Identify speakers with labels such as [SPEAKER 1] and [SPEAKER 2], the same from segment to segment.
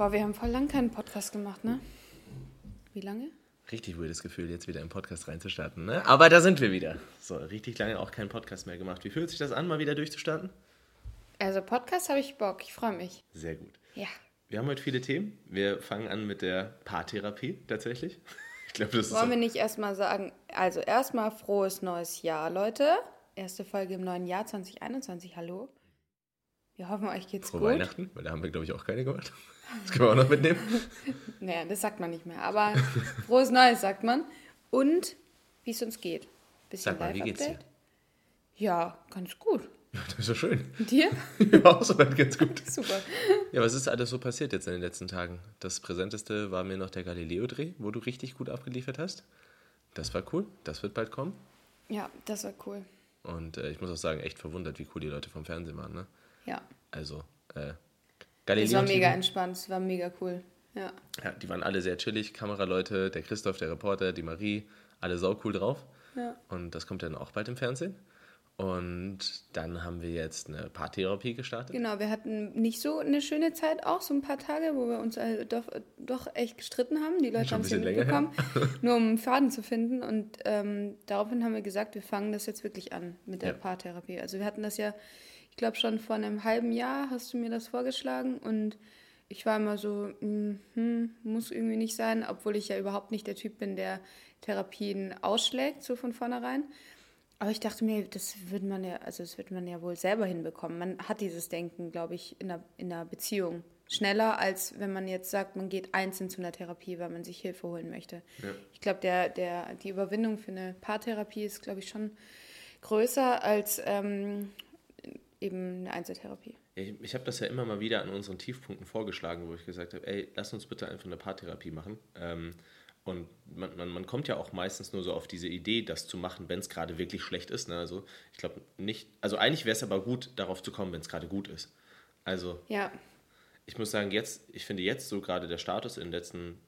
[SPEAKER 1] Boah, wir haben voll lang keinen Podcast gemacht, ne? Wie lange?
[SPEAKER 2] Richtig weirdes Gefühl, jetzt wieder im Podcast reinzustarten, ne? Aber da sind wir wieder. So, richtig lange auch keinen Podcast mehr gemacht. Wie fühlt sich das an, mal wieder durchzustarten?
[SPEAKER 1] Also Podcast habe ich Bock, ich freue mich.
[SPEAKER 2] Sehr gut.
[SPEAKER 1] Ja.
[SPEAKER 2] Wir haben heute viele Themen. Wir fangen an mit der Paartherapie tatsächlich. Ich glaube, das
[SPEAKER 1] Wollen
[SPEAKER 2] ist
[SPEAKER 1] wir nicht erstmal sagen, also erstmal frohes neues Jahr, Leute. Erste Folge im neuen Jahr 2021, hallo. Wir hoffen, euch geht's
[SPEAKER 2] frohe
[SPEAKER 1] gut.
[SPEAKER 2] Weihnachten, weil da haben wir, glaube ich, auch keine gemacht. Das können wir auch noch mitnehmen.
[SPEAKER 1] Naja, das sagt man nicht mehr, aber frohes Neues sagt man. Und wie es uns geht. Bisschen
[SPEAKER 2] Sag mal, wie geht's dir?
[SPEAKER 1] Ja, ganz gut.
[SPEAKER 2] Ja, das ist ja schön.
[SPEAKER 1] Und dir?
[SPEAKER 2] Ja, auch soweit ganz gut.
[SPEAKER 1] Super.
[SPEAKER 2] Ja, was ist alles so passiert jetzt in den letzten Tagen? Das Präsenteste war mir noch der Galileo-Dreh, wo du richtig gut abgeliefert hast. Das war cool. Das wird bald kommen.
[SPEAKER 1] Ja, das war cool.
[SPEAKER 2] Und äh, ich muss auch sagen, echt verwundert, wie cool die Leute vom Fernsehen waren. Ne?
[SPEAKER 1] Ja.
[SPEAKER 2] Also, äh,
[SPEAKER 1] Das
[SPEAKER 2] Galileo.
[SPEAKER 1] war mega entspannt, es war mega cool. Ja.
[SPEAKER 2] Ja, die waren alle sehr chillig. Kameraleute, der Christoph, der Reporter, die Marie, alle saucool drauf.
[SPEAKER 1] Ja.
[SPEAKER 2] Und das kommt dann auch bald im Fernsehen. Und dann haben wir jetzt eine Paartherapie gestartet.
[SPEAKER 1] Genau, wir hatten nicht so eine schöne Zeit, auch so ein paar Tage, wo wir uns äh, doch, doch echt gestritten haben. Die Leute haben es mitbekommen, nur um einen Faden zu finden. Und ähm, daraufhin haben wir gesagt, wir fangen das jetzt wirklich an mit der
[SPEAKER 2] Ja.
[SPEAKER 1] Paartherapie. Also wir hatten das ja, glaube schon vor einem halben Jahr hast du mir das vorgeschlagen und ich war immer so, mm, hm, muss irgendwie nicht sein, obwohl ich ja überhaupt nicht der Typ bin, der Therapien ausschlägt, so von vornherein. Aber ich dachte mir, das würde man ja, also das wird man ja wohl selber hinbekommen. Man hat dieses Denken, glaube ich, in einer, in einer Beziehung. Schneller, als wenn man jetzt sagt, man geht einzeln zu einer Therapie, weil man sich Hilfe holen möchte.
[SPEAKER 2] Ja.
[SPEAKER 1] Ich glaube, der, der, die Überwindung für eine Paartherapie ist, glaube ich, schon größer als ähm, eben eine Einzeltherapie.
[SPEAKER 2] Ich, ich habe das ja immer mal wieder an unseren Tiefpunkten vorgeschlagen, wo ich gesagt habe, ey, lass uns bitte einfach eine Paartherapie machen. Ähm, und man, man, man kommt ja auch meistens nur so auf diese Idee, das zu machen, wenn es gerade wirklich schlecht ist. Ne? Also ich glaube nicht, also eigentlich wäre es aber gut, darauf zu kommen, wenn es gerade gut ist. Also
[SPEAKER 1] Ja,
[SPEAKER 2] ich muss sagen, jetzt, ich finde jetzt so gerade der Status in den letzten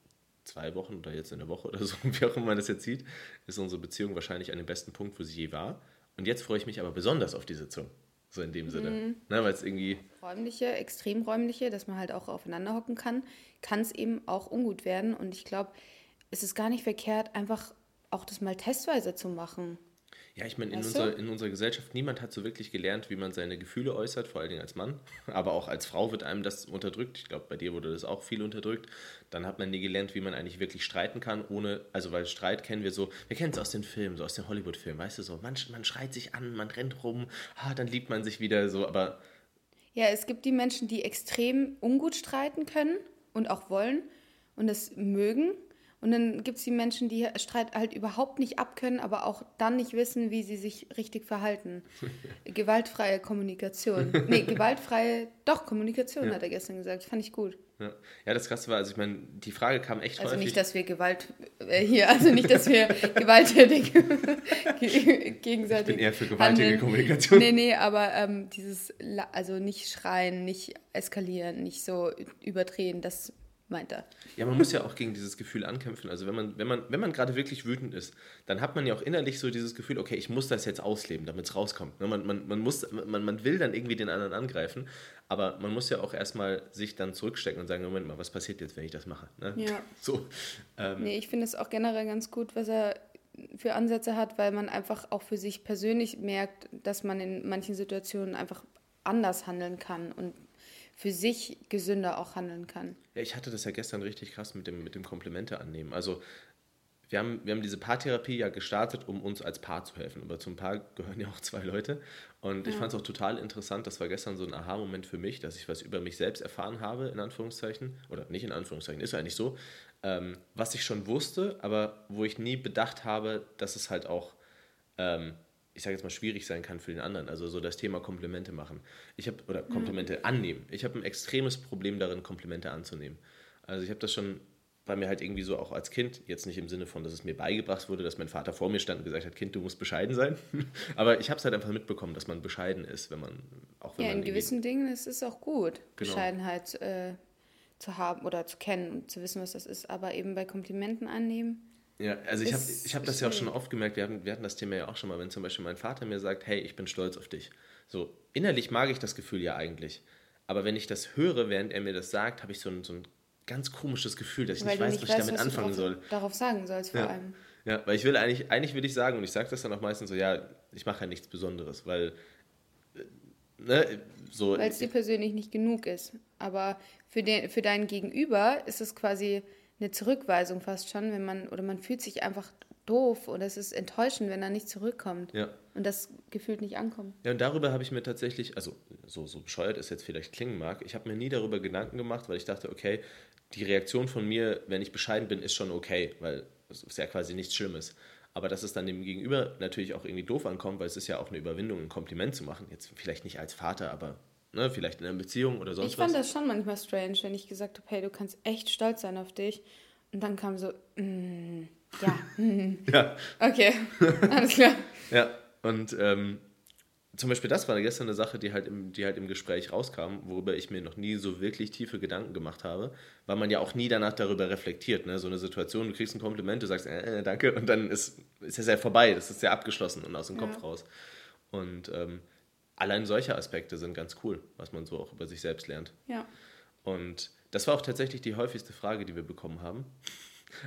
[SPEAKER 2] zwei Wochen oder jetzt in der Woche oder so, wie auch immer man das jetzt sieht, ist unsere Beziehung wahrscheinlich an dem besten Punkt, wo sie je war. Und jetzt freue ich mich aber besonders auf die Sitzung. So in dem Sinne. Ne, Weil es irgendwie,
[SPEAKER 1] räumliche, extremräumliche, dass man halt auch aufeinander hocken kann, kann es eben auch ungut werden. Und ich glaube, es ist gar nicht verkehrt, einfach auch das mal testweise zu machen.
[SPEAKER 2] Ja, ich meine, in, unserer, in unserer Gesellschaft, niemand hat so wirklich gelernt, wie man seine Gefühle äußert, vor allen Dingen als Mann. Aber auch als Frau wird einem das unterdrückt. Ich glaube, bei dir wurde das auch viel unterdrückt. Dann hat man nie gelernt, wie man eigentlich wirklich streiten kann, ohne, also weil Streit kennen wir so, wir kennen es aus den Filmen, so aus den Hollywood-Filmen, weißt du, so, man, man schreit sich an, man rennt rum, ah, dann liebt man sich wieder so, aber
[SPEAKER 1] Ja, es gibt die Menschen, die extrem ungut streiten können und auch wollen und es mögen. Und dann gibt es die Menschen, die Streit halt überhaupt nicht abkönnen, aber auch dann nicht wissen, wie sie sich richtig verhalten. Gewaltfreie Kommunikation. Nee, gewaltfreie, doch, Kommunikation, hat er gestern gesagt. Fand ich gut.
[SPEAKER 2] Ja, ja das Krasse war, also ich meine, die Frage kam echt
[SPEAKER 1] Also
[SPEAKER 2] häufig.
[SPEAKER 1] nicht, dass wir Gewalt äh, hier, also nicht, dass wir gewalttätig ge- gegenseitig.
[SPEAKER 2] Ich bin eher für gewaltige
[SPEAKER 1] handeln.
[SPEAKER 2] Kommunikation.
[SPEAKER 1] Nee, nee, aber ähm, dieses, also nicht schreien, nicht eskalieren, nicht so überdrehen, das meint er.
[SPEAKER 2] ja, man muss ja auch gegen dieses Gefühl ankämpfen. Also wenn man, wenn man, wenn man gerade wirklich wütend ist, dann hat man ja auch innerlich so dieses Gefühl, okay, ich muss das jetzt ausleben, damit es rauskommt. Ne, Man, man, man, muss, man, man will dann irgendwie den anderen angreifen, aber man muss ja auch erstmal sich dann zurückstecken und sagen, Moment mal, was passiert jetzt, wenn ich das mache? Ne?
[SPEAKER 1] Ja.
[SPEAKER 2] So, ähm,
[SPEAKER 1] Nee, ich finde es auch generell ganz gut, was er für Ansätze hat, weil man einfach auch für sich persönlich merkt, dass man in manchen Situationen einfach anders handeln kann und für sich gesünder auch handeln kann.
[SPEAKER 2] Ja, ich hatte das ja gestern richtig krass mit dem, mit dem Komplimente annehmen. Also wir haben, wir haben diese Paartherapie ja gestartet, um uns als Paar zu helfen. Aber zum Paar gehören ja auch zwei Leute. Und ich fand es auch total interessant, das war gestern so ein Aha-Moment für mich, dass ich was über mich selbst erfahren habe, in Anführungszeichen. Oder nicht in Anführungszeichen, ist eigentlich so. Ähm, was ich schon wusste, aber wo ich nie bedacht habe, dass es halt auch ähm, ich sage jetzt mal, schwierig sein kann für den anderen. Also so das Thema Komplimente machen. Ich habe, oder Komplimente annehmen. Ich habe ein extremes Problem darin, Komplimente anzunehmen. Also ich habe das schon bei mir halt irgendwie so auch als Kind, jetzt nicht im Sinne von, dass es mir beigebracht wurde, dass mein Vater vor mir stand und gesagt hat, Kind, du musst bescheiden sein. Aber ich habe es halt einfach mitbekommen, dass man bescheiden ist, wenn man, auch wenn
[SPEAKER 1] Ja, in gewissen Dingen ist es auch gut,
[SPEAKER 2] Genau.
[SPEAKER 1] Bescheidenheit äh, zu haben oder zu kennen und zu wissen, was das ist. Aber eben bei Komplimenten annehmen,
[SPEAKER 2] Ja, also ich habe ich hab das ja auch schon oft gemerkt, wir hatten, wir hatten das Thema ja auch schon mal, wenn zum Beispiel mein Vater mir sagt, hey, ich bin stolz auf dich. So, innerlich mag ich das Gefühl ja eigentlich. Aber wenn ich das höre, während er mir das sagt, habe ich so ein, so ein ganz komisches Gefühl, dass ich weil nicht weiß, nicht was ich damit was anfangen
[SPEAKER 1] darauf,
[SPEAKER 2] soll.
[SPEAKER 1] Darauf sagen sollst vor
[SPEAKER 2] ja.
[SPEAKER 1] allem.
[SPEAKER 2] Ja, weil ich will eigentlich, eigentlich würde ich sagen, und ich sage das dann auch meistens so, ja, ich mache ja nichts Besonderes, weil äh,
[SPEAKER 1] ne, so. Weil es dir persönlich nicht genug ist. Aber für, den, für deinen Gegenüber ist es quasi eine Zurückweisung fast schon, wenn man, oder man fühlt sich einfach doof oder es ist enttäuschend, wenn er nicht zurückkommt. Ja. Und das gefühlt nicht ankommt.
[SPEAKER 2] Ja, und darüber habe ich mir tatsächlich, also so, so bescheuert es jetzt vielleicht klingen mag, ich habe mir nie darüber Gedanken gemacht, weil ich dachte, okay, die Reaktion von mir, wenn ich bescheiden bin, ist schon okay, weil es ist ja quasi nichts Schlimmes. Aber dass es dann dem Gegenüber natürlich auch irgendwie doof ankommt, weil es ist ja auch eine Überwindung, ein Kompliment zu machen. Jetzt vielleicht nicht als Vater, aber ne, vielleicht in einer Beziehung oder sonst
[SPEAKER 1] was. Ich fand was. das schon manchmal strange, wenn ich gesagt habe, hey, du kannst echt stolz sein auf dich. Und dann kam so, mm, ja. Mm. ja. Okay,
[SPEAKER 2] alles klar. ja, und ähm, zum Beispiel das war gestern eine Sache, die halt, im, die halt im Gespräch rauskam, worüber ich mir noch nie so wirklich tiefe Gedanken gemacht habe, weil man ja auch nie danach darüber reflektiert. Ne? So eine Situation, du kriegst ein Kompliment, du sagst, äh, äh danke, und dann ist, ist es ja vorbei, das ist ja abgeschlossen und aus dem ja. Kopf raus. Und ähm, allein solche Aspekte sind ganz cool, was man so auch über sich selbst lernt. Ja. Und das war auch tatsächlich die häufigste Frage, die wir bekommen haben.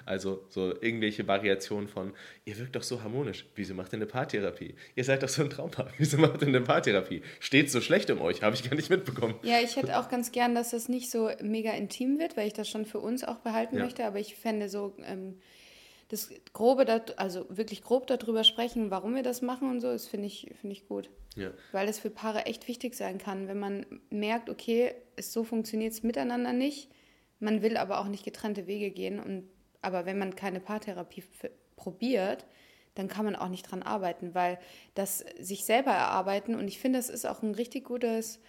[SPEAKER 2] Also so irgendwelche Variationen von, ihr wirkt doch so harmonisch, wieso macht ihr eine Paartherapie? Ihr seid doch so ein Traumpaar, wieso macht ihr eine Paartherapie? Steht so schlecht um euch, habe ich gar nicht mitbekommen.
[SPEAKER 1] Ja, ich hätte auch ganz gern, dass das nicht so mega intim wird, weil ich das schon für uns auch behalten ja. möchte, aber ich fände so ähm, das Grobe, also wirklich grob darüber sprechen, warum wir das machen und so, das finde ich, find ich gut. Ja. Weil das für Paare echt wichtig sein kann, wenn man merkt, okay, es, so funktioniert es miteinander nicht, man will aber auch nicht getrennte Wege gehen und aber wenn man keine Paartherapie probiert, dann kann man auch nicht dran arbeiten, weil das sich selber erarbeiten und ich finde, das ist auch ein richtig gutes,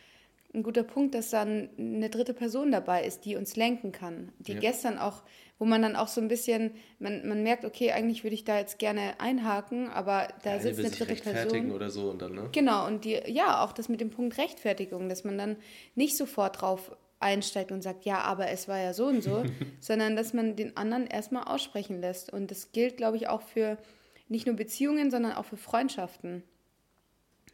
[SPEAKER 1] ein guter Punkt, dass dann eine dritte Person dabei ist, die uns lenken kann. Die ja. gestern auch, wo man dann auch so ein bisschen, man, man merkt, okay, eigentlich würde ich da jetzt gerne einhaken, aber da ja, sitzt eine dritte Person. oder so und dann, ne? Genau, und die, ja, auch das mit dem Punkt Rechtfertigung, dass man dann nicht sofort drauf einsteigt und sagt, ja, aber es war ja so und so, sondern dass man den anderen erstmal aussprechen lässt. Und das gilt, glaube ich, auch für nicht nur Beziehungen, sondern auch für Freundschaften.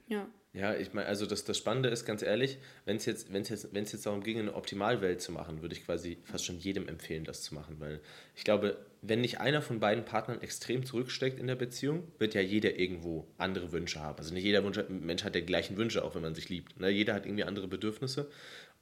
[SPEAKER 2] Ja. Ja, ich meine, also das, das Spannende ist, ganz ehrlich, wenn es jetzt, jetzt, jetzt darum ging, eine Optimalwelt zu machen, würde ich quasi fast schon jedem empfehlen, das zu machen. Weil ich glaube, wenn nicht einer von beiden Partnern extrem zurücksteckt in der Beziehung, wird ja jeder irgendwo andere Wünsche haben. Also nicht jeder Wunsch, Mensch hat die gleichen Wünsche, auch wenn man sich liebt. Ne? Jeder hat irgendwie andere Bedürfnisse.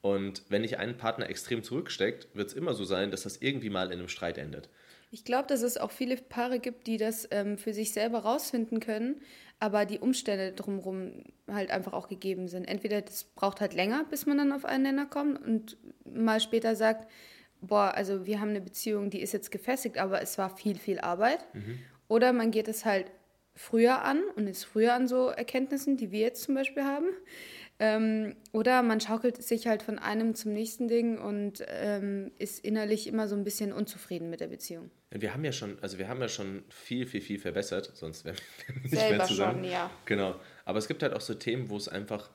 [SPEAKER 2] Und wenn nicht ein Partner extrem zurücksteckt, wird es immer so sein, dass das irgendwie mal in einem Streit endet.
[SPEAKER 1] Ich glaube, dass es auch viele Paare gibt, die das ähm, für sich selber rausfinden können, aber die Umstände drumherum halt einfach auch gegeben sind. Entweder das braucht halt länger, bis man dann auf einen Nenner kommt und mal später sagt, boah, also wir haben eine Beziehung, die ist jetzt gefestigt, aber es war viel, viel Arbeit. Mhm. Oder man geht es halt früher an und ist früher an so Erkenntnissen, die wir jetzt zum Beispiel haben. Ähm, oder man schaukelt sich halt von einem zum nächsten Ding und ähm, ist innerlich immer so ein bisschen unzufrieden mit der Beziehung.
[SPEAKER 2] Wir haben ja schon, also wir haben ja schon viel, viel, viel verbessert, sonst wären wir nicht Selber mehr zusammen. Schon, ja. Genau. Aber es gibt halt auch so Themen, wo es einfach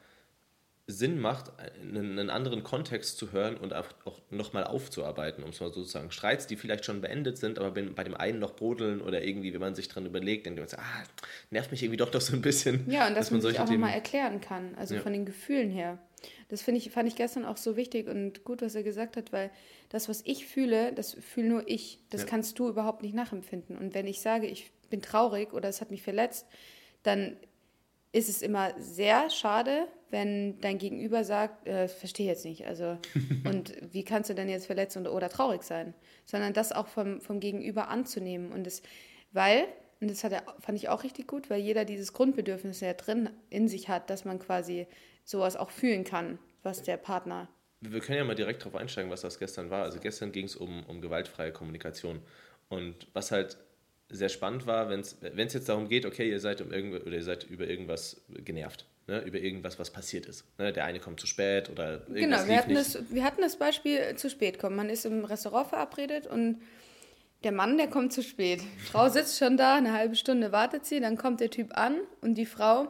[SPEAKER 2] Sinn macht, einen, einen, anderen Kontext zu hören und auch, nochmal aufzuarbeiten, um es mal sozusagen. Streits, die vielleicht schon beendet sind, aber bei dem einen noch brodeln oder irgendwie, wenn man sich dran überlegt, dann denkt man, ah, nervt mich irgendwie doch doch so ein bisschen.
[SPEAKER 1] Ja, und dass, dass man, man sich auch nochmal erklären kann, also ja. von den Gefühlen her. Das ich, fand ich gestern auch so wichtig und gut, was er gesagt hat, weil das, was ich fühle, das fühle nur ich. Das ja. kannst du überhaupt nicht nachempfinden. Und wenn ich sage, ich bin traurig oder es hat mich verletzt, dann ist es immer sehr schade, wenn dein Gegenüber sagt, äh, verstehe jetzt nicht, also und wie kannst du denn jetzt verletzt und, oder traurig sein, sondern das auch vom, vom Gegenüber anzunehmen und es, weil und das hat er, fand ich auch richtig gut, weil jeder dieses Grundbedürfnis ja drin in sich hat, dass man quasi sowas auch fühlen kann, was der Partner.
[SPEAKER 2] Wir können ja mal direkt darauf einsteigen, was das gestern war. Also gestern ging es um, um gewaltfreie Kommunikation. Und was halt sehr spannend war, wenn es jetzt darum geht, okay, ihr seid um irgend, oder ihr seid über irgendwas genervt. Ne, über irgendwas, was passiert ist. Ne, der eine kommt zu spät oder irgendwas
[SPEAKER 1] Genau, wir hatten, das, wir hatten das Beispiel zu spät kommen. Man ist im Restaurant verabredet und der Mann, der kommt zu spät. Die Frau sitzt schon da, eine halbe Stunde wartet sie, dann kommt der Typ an und die Frau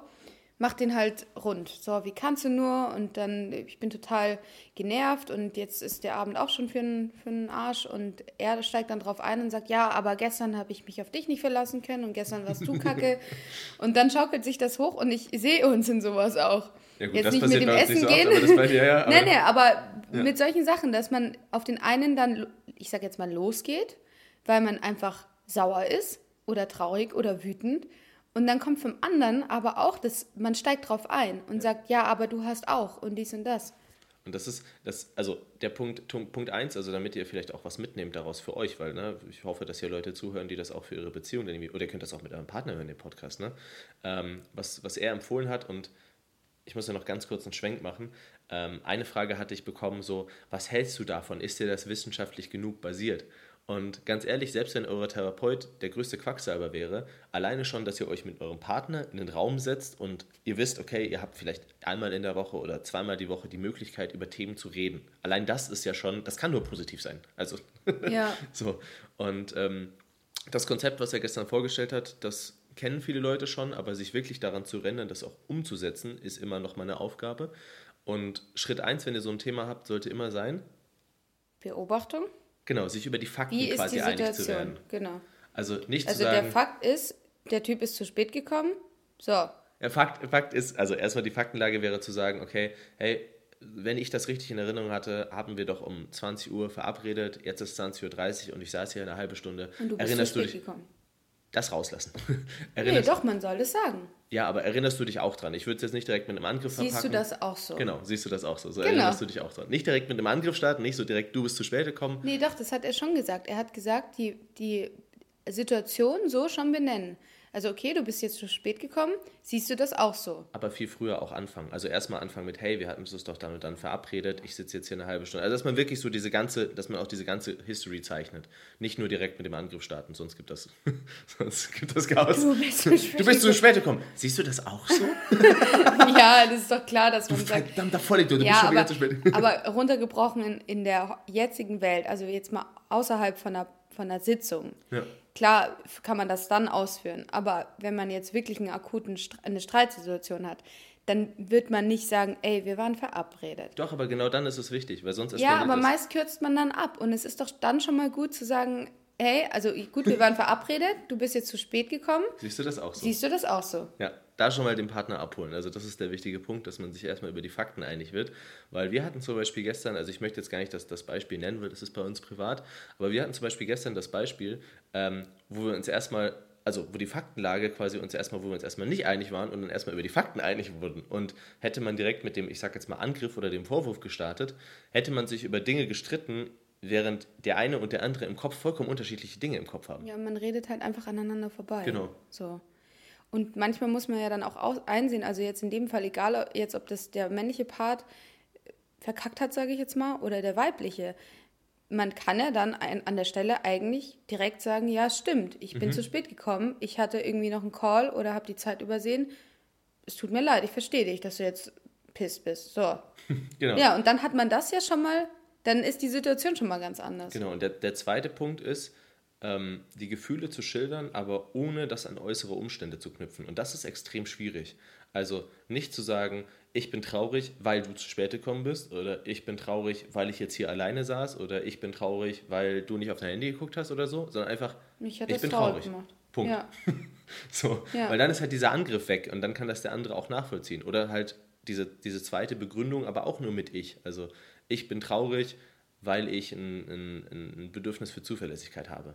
[SPEAKER 1] macht den halt rund. So, wie kannst du nur? Und dann, ich bin total genervt und jetzt ist der Abend auch schon für einen für einen Arsch. Und er steigt dann drauf ein und sagt, ja, aber gestern habe ich mich auf dich nicht verlassen können und gestern warst du kacke. und dann schaukelt sich das hoch und ich sehe uns in sowas auch. Ja, gut, jetzt nicht mit dem Essen so gehen. Oft, aber ja, ja, aber, nee, nee, aber ja. mit solchen Sachen, dass man auf den einen dann, ich sag jetzt mal, losgeht, weil man einfach sauer ist oder traurig oder wütend und dann kommt vom anderen aber auch, dass man steigt drauf ein und ja. sagt, ja, aber du hast auch und dies und das.
[SPEAKER 2] Und das ist, das, also der Punkt, Punkt eins, also damit ihr vielleicht auch was mitnehmt daraus für euch, weil ne, ich hoffe, dass hier Leute zuhören, die das auch für ihre Beziehung, oder ihr könnt das auch mit eurem Partner hören, den Podcast, ne? Ähm, was, was er empfohlen hat und ich muss ja noch ganz kurz einen Schwenk machen. Ähm, eine Frage hatte ich bekommen, so, was hältst du davon? Ist dir das wissenschaftlich genug basiert? Und ganz ehrlich, selbst wenn euer Therapeut der größte Quacksalber wäre, alleine schon, dass ihr euch mit eurem Partner in den Raum setzt und ihr wisst, okay, ihr habt vielleicht einmal in der Woche oder zweimal die Woche die Möglichkeit, über Themen zu reden. Allein das ist ja schon, das kann nur positiv sein. Also, ja. so. Und ähm, das Konzept, was er gestern vorgestellt hat, das kennen viele Leute schon, aber sich wirklich daran zu rennen, das auch umzusetzen, ist immer noch meine Aufgabe. Und Schritt eins, wenn ihr so ein Thema habt, sollte immer sein:
[SPEAKER 1] Beobachtung
[SPEAKER 2] Genau, sich über die Fakten Wie quasi einig zu werden.
[SPEAKER 1] Genau.
[SPEAKER 2] Also nicht
[SPEAKER 1] also zu sagen. Also der Fakt ist, der Typ ist zu spät gekommen. So.
[SPEAKER 2] Ja, Fakt, Fakt ist, also erstmal die Faktenlage wäre zu sagen, okay, hey, wenn ich das richtig in Erinnerung hatte, haben wir doch um 20 Uhr verabredet, jetzt ist 20.30 Uhr und ich saß hier eine halbe Stunde. Und du bist Erinnerst zu spät du dich, gekommen das rauslassen.
[SPEAKER 1] nee, doch, man soll es sagen.
[SPEAKER 2] Ja, aber erinnerst du dich auch dran? Ich würde es jetzt nicht direkt mit einem Angriff
[SPEAKER 1] siehst verpacken. Siehst du das auch so?
[SPEAKER 2] Genau, siehst du das auch so. So genau. erinnerst du dich auch dran. Nicht direkt mit einem Angriff starten, nicht so direkt, du bist zu spät gekommen.
[SPEAKER 1] Nee, doch, das hat er schon gesagt. Er hat gesagt, die, die Situation so schon benennen. Also okay, du bist jetzt zu spät gekommen, siehst du das auch so?
[SPEAKER 2] Aber viel früher auch anfangen. Also erstmal anfangen mit, hey, wir hatten uns doch dann und dann verabredet, ich sitze jetzt hier eine halbe Stunde. Also dass man wirklich so diese ganze, dass man auch diese ganze History zeichnet. Nicht nur direkt mit dem Angriff starten, sonst gibt das, sonst gibt das Chaos. Du bist zu spät, du bist zu spät gekommen. Siehst du das auch so?
[SPEAKER 1] ja, das ist doch klar, dass man
[SPEAKER 2] du sagt... Verdammter Vollidiot, du
[SPEAKER 1] ja, bist schon aber, wieder zu spät. aber runtergebrochen in, in der jetzigen Welt, also jetzt mal außerhalb von einer, von einer Sitzung, ja Klar kann man das dann ausführen, aber wenn man jetzt wirklich einen akuten eine Streitsituation hat, dann wird man nicht sagen, ey, wir waren verabredet.
[SPEAKER 2] Doch, aber genau dann ist es wichtig, weil sonst ist
[SPEAKER 1] Ja, aber meist kürzt man dann ab und es ist doch dann schon mal gut zu sagen, hey, also gut, wir waren verabredet, du bist jetzt zu spät gekommen.
[SPEAKER 2] Siehst du das auch so?
[SPEAKER 1] Siehst du das auch so?
[SPEAKER 2] Ja, da schon mal den Partner abholen. Also das ist der wichtige Punkt, dass man sich erstmal über die Fakten einig wird. Weil wir hatten zum Beispiel gestern, also ich möchte jetzt gar nicht dass das Beispiel nennen, weil das ist bei uns privat, aber wir hatten zum Beispiel gestern das Beispiel, ähm, wo wir uns erstmal also wo die Faktenlage quasi uns erstmal, wo wir uns erstmal nicht einig waren und dann erstmal über die Fakten einig wurden. Und hätte man direkt mit dem, ich sag jetzt mal, Angriff oder dem Vorwurf gestartet, hätte man sich über Dinge gestritten, während der eine und der andere im Kopf vollkommen unterschiedliche Dinge im Kopf haben.
[SPEAKER 1] Ja, man redet halt einfach aneinander vorbei.
[SPEAKER 2] Genau.
[SPEAKER 1] So. Und manchmal muss man ja dann auch einsehen, also jetzt in dem Fall, egal jetzt, ob das der männliche Part verkackt hat, sage ich jetzt mal, oder der weibliche, man kann ja dann an der Stelle eigentlich direkt sagen, ja, stimmt, ich bin mhm. zu spät gekommen, ich hatte irgendwie noch einen Call oder habe die Zeit übersehen. Es tut mir leid, ich verstehe dich, dass du jetzt piss bist. So. genau. Ja, und dann hat man das ja schon mal dann ist die Situation schon mal ganz anders.
[SPEAKER 2] Genau, und der, der zweite Punkt ist, ähm, die Gefühle zu schildern, aber ohne das an äußere Umstände zu knüpfen. Und das ist extrem schwierig. Also nicht zu sagen, ich bin traurig, weil du zu spät gekommen bist, oder ich bin traurig, weil ich jetzt hier alleine saß, oder ich bin traurig, weil du nicht auf dein Handy geguckt hast oder so, sondern einfach, ich bin traurig. Gemacht. Punkt. Ja. so, ja. weil dann ist halt dieser Angriff weg und dann kann das der andere auch nachvollziehen. Oder halt diese, diese zweite Begründung, aber auch nur mit ich. Also ich bin traurig, weil ich ein, ein, ein Bedürfnis für Zuverlässigkeit habe.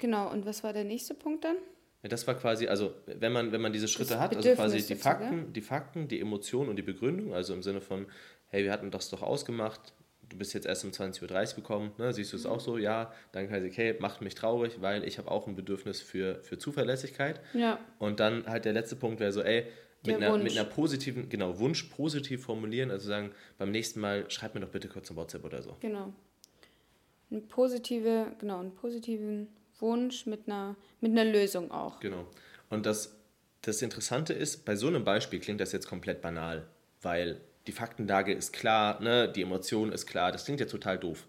[SPEAKER 1] Genau, und was war der nächste Punkt dann?
[SPEAKER 2] Ja, das war quasi, also wenn man, wenn man diese Schritte das hat, also quasi die Fakten, ja? die Fakten, die Emotionen und die Begründung, also im Sinne von, hey, wir hatten das doch ausgemacht, du bist jetzt erst um 20.30 Uhr gekommen, ne? siehst du es mhm. auch so? Ja, dann kann ich, okay, macht mich traurig, weil ich habe auch ein Bedürfnis für, für Zuverlässigkeit.
[SPEAKER 1] Ja.
[SPEAKER 2] Und dann halt der letzte Punkt wäre so, ey, mit einer, mit einer, positiven, genau, Wunsch positiv formulieren, also sagen, beim nächsten Mal schreib mir doch bitte kurz ein WhatsApp oder so.
[SPEAKER 1] Genau. Eine positive, genau, einen positiven Wunsch mit einer, mit einer Lösung auch.
[SPEAKER 2] Genau. Und das, das Interessante ist, bei so einem Beispiel klingt das jetzt komplett banal, weil die Faktenlage ist klar, ne, die Emotion ist klar, das klingt jetzt total doof.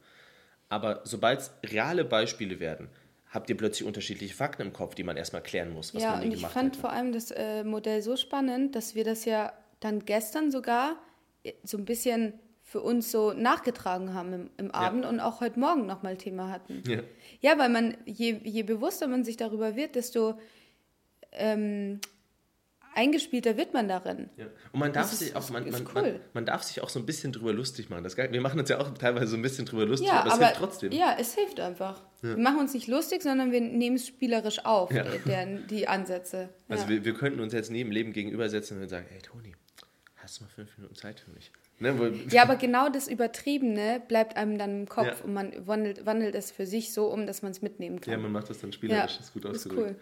[SPEAKER 2] Aber sobald es reale Beispiele werden, habt ihr plötzlich unterschiedliche Fakten im Kopf, die man erstmal klären muss, was
[SPEAKER 1] ja,
[SPEAKER 2] man
[SPEAKER 1] und ich fand vor allem das äh, Modell so spannend, dass wir das ja dann gestern sogar äh, so ein bisschen für uns so nachgetragen haben im, im Abend ja. und auch heute Morgen nochmal Thema hatten. Ja, ja weil man, je, je bewusster man sich darüber wird, desto ähm, eingespielter wird man darin.
[SPEAKER 2] Ja. Und man darf, sich auch, man, man, cool. man, man, darf sich auch so ein bisschen drüber lustig machen. Das, wir machen uns ja auch teilweise so ein bisschen drüber lustig,
[SPEAKER 1] ja,
[SPEAKER 2] aber es
[SPEAKER 1] hilft trotzdem. Ja, es hilft einfach. Ja. Wir machen uns nicht lustig, sondern wir nehmen es spielerisch auf, ja. der, die Ansätze.
[SPEAKER 2] Also wir, wir könnten uns jetzt neben Leben gegenübersetzen und sagen, hey Toni, hast du mal fünf Minuten Zeit für mich?
[SPEAKER 1] Ne, ja, aber genau das Übertriebene bleibt einem dann im Kopf und man wandelt, wandelt es für sich so um, dass man es mitnehmen kann.
[SPEAKER 2] Ja, man macht das dann spielerisch, das ist gut ausgedrückt. Cool.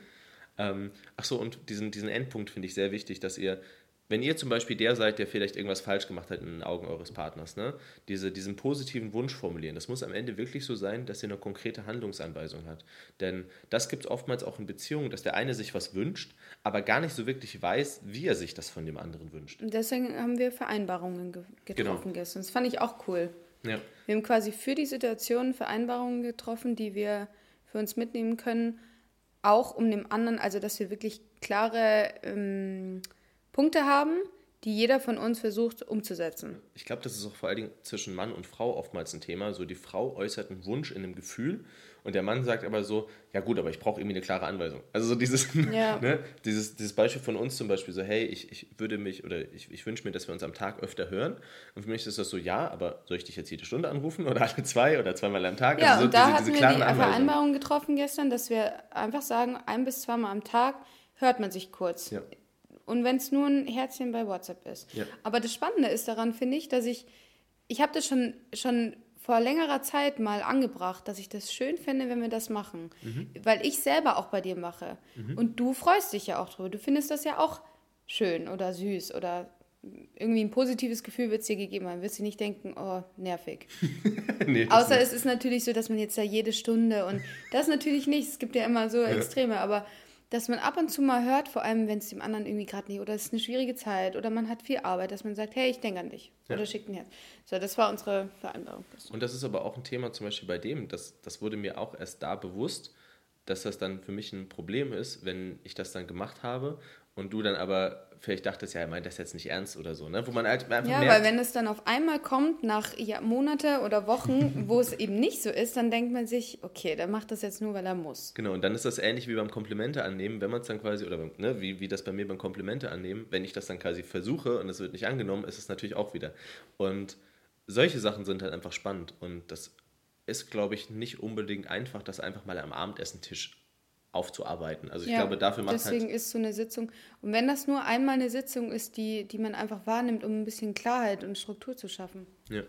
[SPEAKER 2] Ähm, ach so, und diesen, diesen Endpunkt finde ich sehr wichtig, dass ihr, wenn ihr zum Beispiel der seid, der vielleicht irgendwas falsch gemacht hat in den Augen eures Partners, ne, diese, diesen positiven Wunsch formulieren, das muss am Ende wirklich so sein, dass ihr eine konkrete Handlungsanweisung habt. Denn das gibt es oftmals auch in Beziehungen, dass der eine sich was wünscht, aber gar nicht so wirklich weiß, wie er sich das von dem anderen wünscht.
[SPEAKER 1] Und deswegen haben wir Vereinbarungen ge getroffen genau. gestern. Das fand ich auch cool. Ja. Wir haben quasi für die Situation Vereinbarungen getroffen, die wir für uns mitnehmen können auch um dem anderen, also dass wir wirklich klare ähm, Punkte haben, die jeder von uns versucht umzusetzen.
[SPEAKER 2] Ich glaube, das ist auch vor allen Dingen zwischen Mann und Frau oftmals ein Thema. So die Frau äußert einen Wunsch in einem Gefühl und der Mann sagt aber so, ja gut, aber ich brauche irgendwie eine klare Anweisung. Also so dieses, ja. ne, dieses, dieses Beispiel von uns zum Beispiel, so hey, ich, ich würde mich oder ich, ich wünsche mir, dass wir uns am Tag öfter hören. Und für mich ist das so, ja, aber soll ich dich jetzt jede Stunde anrufen oder alle zwei oder zweimal am Tag?
[SPEAKER 1] Ja,
[SPEAKER 2] also so
[SPEAKER 1] und da diese, diese hatten wir die Vereinbarung getroffen gestern, dass wir einfach sagen, ein bis zweimal am Tag hört man sich kurz. Ja. Und wenn es nur ein Herzchen bei WhatsApp ist. Ja. Aber das Spannende ist daran, finde ich, dass ich, ich habe das schon, schon vor längerer Zeit mal angebracht, dass ich das schön finde, wenn wir das machen. Mhm. Weil ich selber auch bei dir mache. Mhm. Und du freust dich ja auch drüber. Du findest das ja auch schön oder süß oder irgendwie ein positives Gefühl wird es dir gegeben haben. Wirst du nicht denken, oh, nervig. nee, Außer nicht. es ist natürlich so, dass man jetzt da jede Stunde und das natürlich nicht. Es gibt ja immer so ja. Extreme, aber dass man ab und zu mal hört, vor allem wenn es dem anderen irgendwie gerade nicht, oder es ist eine schwierige Zeit oder man hat viel Arbeit, dass man sagt, hey, ich denke an dich ja. oder schickt ein Herz. So, das war unsere Vereinbarung.
[SPEAKER 2] Und das ist aber auch ein Thema zum Beispiel bei dem, das, das wurde mir auch erst da bewusst, dass das dann für mich ein Problem ist, wenn ich das dann gemacht habe und du dann aber vielleicht dachtest, ja, er meint das jetzt nicht ernst oder so, ne? Wo man halt
[SPEAKER 1] einfach Ja, merkt, weil wenn es dann auf einmal kommt, nach ja, Monate oder Wochen, wo es eben nicht so ist, dann denkt man sich, okay, der macht das jetzt nur, weil er muss.
[SPEAKER 2] Genau, und dann ist das ähnlich wie beim Komplimente annehmen, wenn man es dann quasi, oder ne, wie, wie das bei mir beim Komplimente annehmen, wenn ich das dann quasi versuche und es wird nicht angenommen, ist es natürlich auch wieder. Und solche Sachen sind halt einfach spannend und das ist, glaube ich, nicht unbedingt einfach, das einfach mal am Abendessentisch aufzuarbeiten. Also ich ja, glaube, dafür macht
[SPEAKER 1] deswegen
[SPEAKER 2] halt
[SPEAKER 1] ist so eine Sitzung. Und wenn das nur einmal eine Sitzung ist, die, die man einfach wahrnimmt, um ein bisschen Klarheit und Struktur zu schaffen.
[SPEAKER 2] Ja.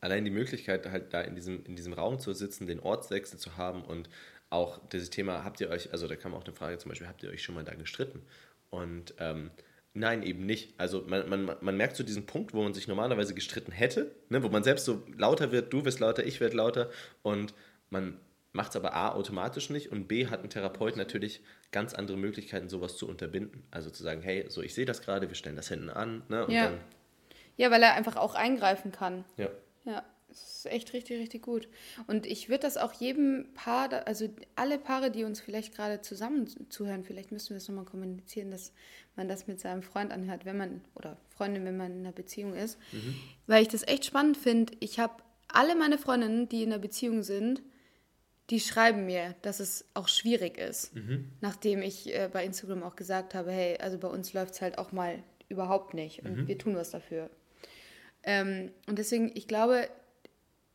[SPEAKER 2] Allein die Möglichkeit, halt da in diesem, in diesem Raum zu sitzen, den Ortswechsel zu haben und auch dieses Thema, habt ihr euch, also da kam auch eine Frage zum Beispiel, habt ihr euch schon mal da gestritten? Und ähm, nein, eben nicht. Also man, man, man merkt so diesen Punkt, wo man sich normalerweise gestritten hätte, ne, wo man selbst so lauter wird, du wirst lauter, ich werde lauter und man macht es aber A automatisch nicht und B hat ein Therapeut natürlich ganz andere Möglichkeiten, sowas zu unterbinden. Also zu sagen, hey, so ich sehe das gerade, wir stellen das hinten an. Ne,
[SPEAKER 1] ja.
[SPEAKER 2] Dann,
[SPEAKER 1] ja, weil er einfach auch eingreifen kann. Ja. Ja, das ist echt richtig, richtig gut. Und ich würde das auch jedem Paar, also alle Paare, die uns vielleicht gerade zusammen zuhören, vielleicht müssen wir es nochmal kommunizieren, dass man das mit seinem Freund anhört, wenn man, oder Freundin, wenn man in einer Beziehung ist. Mhm. Weil ich das echt spannend finde. Ich habe alle meine Freundinnen, die in einer Beziehung sind, die schreiben mir, dass es auch schwierig ist. Mhm. Nachdem ich äh, bei Instagram auch gesagt habe, hey, also bei uns läuft es halt auch mal überhaupt nicht und mhm. wir tun was dafür. Ähm, und deswegen, ich glaube,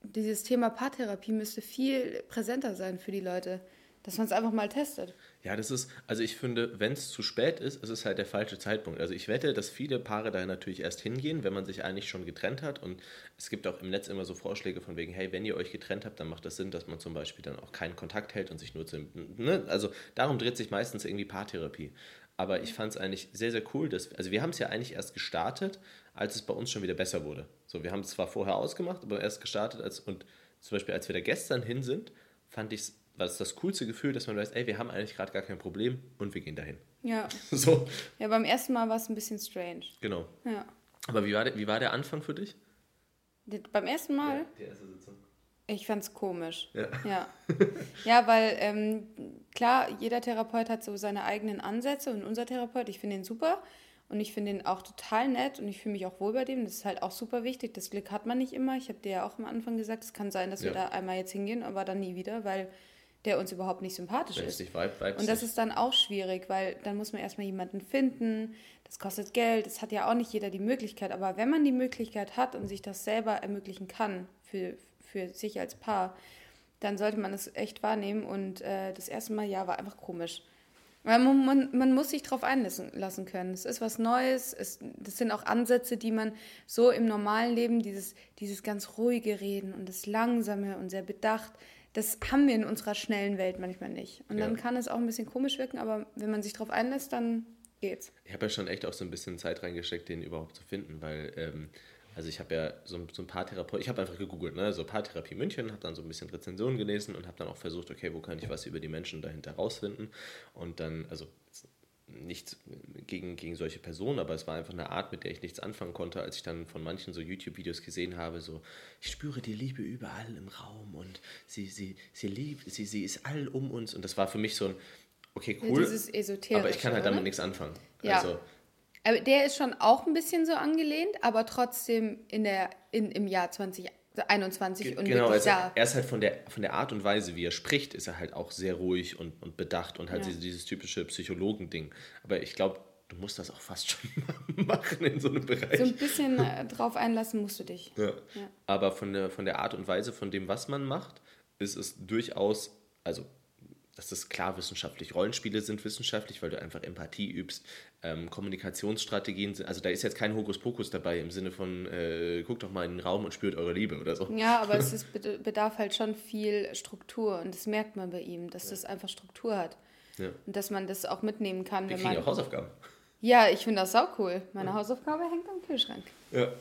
[SPEAKER 1] dieses Thema Paartherapie müsste viel präsenter sein für die Leute, dass man es einfach mal testet.
[SPEAKER 2] Ja, das ist, also ich finde, wenn es zu spät ist, ist es halt der falsche Zeitpunkt. Also ich wette, dass viele Paare da natürlich erst hingehen, wenn man sich eigentlich schon getrennt hat. Und es gibt auch im Netz immer so Vorschläge von wegen, hey, wenn ihr euch getrennt habt, dann macht das Sinn, dass man zum Beispiel dann auch keinen Kontakt hält und sich nur zu. Ne? Also darum dreht sich meistens irgendwie Paartherapie. Aber ich fand es eigentlich sehr, sehr cool, dass, also wir haben es ja eigentlich erst gestartet, als es bei uns schon wieder besser wurde. So, wir haben es zwar vorher ausgemacht, aber erst gestartet, als, und zum Beispiel, als wir da gestern hin sind, fand ich es war das das coolste Gefühl, dass man weiß, ey, wir haben eigentlich gerade gar kein Problem und wir gehen dahin.
[SPEAKER 1] Ja. So. Ja, beim ersten Mal war es ein bisschen strange.
[SPEAKER 2] Genau. Ja. Aber wie war der, wie war der Anfang für dich?
[SPEAKER 1] Der, beim ersten Mal? Ja, die erste Sitzung. Ich fand's komisch. Ja. Ja, ja weil ähm, klar, jeder Therapeut hat so seine eigenen Ansätze und unser Therapeut, ich finde ihn super und ich finde ihn auch total nett und ich fühle mich auch wohl bei dem. Das ist halt auch super wichtig. Das Glück hat man nicht immer. Ich habe dir ja auch am Anfang gesagt, es kann sein, dass ja. wir da einmal jetzt hingehen, aber dann nie wieder, weil der uns überhaupt nicht sympathisch Wenn ist. Nicht vibe, und das nicht. ist dann auch schwierig, weil dann muss man erstmal jemanden finden. Das kostet Geld. Das hat ja auch nicht jeder die Möglichkeit. Aber wenn man die Möglichkeit hat und sich das selber ermöglichen kann für, für sich als Paar, dann sollte man es echt wahrnehmen. Und äh, das erste Mal, ja, war einfach komisch. Man, man, man muss sich darauf einlassen lassen können. Es ist was Neues. Es, das sind auch Ansätze, die man so im normalen Leben, dieses, dieses ganz ruhige Reden und das Langsame und sehr bedacht, das haben wir in unserer schnellen Welt manchmal nicht. Und ja. dann kann es auch ein bisschen komisch wirken, aber wenn man sich darauf einlässt, dann geht's.
[SPEAKER 2] Ich habe ja schon echt auch so ein bisschen Zeit reingesteckt, den überhaupt zu finden, weil ähm, also ich habe ja so, so ein paar Therapeuten, ich habe einfach gegoogelt, ne, so Paartherapie München, habe dann so ein bisschen Rezensionen gelesen und habe dann auch versucht, okay, wo kann ich was über die Menschen dahinter rausfinden und dann, also nichts gegen, gegen solche Personen, aber es war einfach eine Art, mit der ich nichts anfangen konnte, als ich dann von manchen so YouTube-Videos gesehen habe, so, ich spüre die Liebe überall im Raum und sie, sie, sie liebt, sie, sie ist all um uns und das war für mich so ein, okay, cool, ja, aber ich kann halt damit oder? nichts anfangen. Ja. Also,
[SPEAKER 1] aber der ist schon auch ein bisschen so angelehnt, aber trotzdem in der, in, im Jahr 2021 und
[SPEAKER 2] genau, also da. er ist halt von der, von der Art und Weise, wie er spricht, ist er halt auch sehr ruhig und, und bedacht und halt ja. dieses, dieses typische Psychologen-Ding. Aber ich glaube, du musst das auch fast schon machen in so einem Bereich.
[SPEAKER 1] So ein bisschen äh, drauf einlassen musst du dich. Ja.
[SPEAKER 2] ja. Aber von der, von der Art und Weise, von dem, was man macht, ist es durchaus, also das ist klar wissenschaftlich. Rollenspiele sind wissenschaftlich, weil du einfach Empathie übst. Ähm, Kommunikationsstrategien sind, also da ist jetzt kein Hokuspokus dabei im Sinne von, äh, guckt doch mal in den Raum und spürt eure Liebe oder so.
[SPEAKER 1] Ja, aber es ist, bedarf halt schon viel Struktur und das merkt man bei ihm, dass ja. das einfach Struktur hat. Ja. Und dass man das auch mitnehmen kann. Wir kriegen man, auch Hausaufgaben. Ja, ich finde das auch cool. Meine ja. Hausaufgabe hängt am Kühlschrank.
[SPEAKER 2] Ja.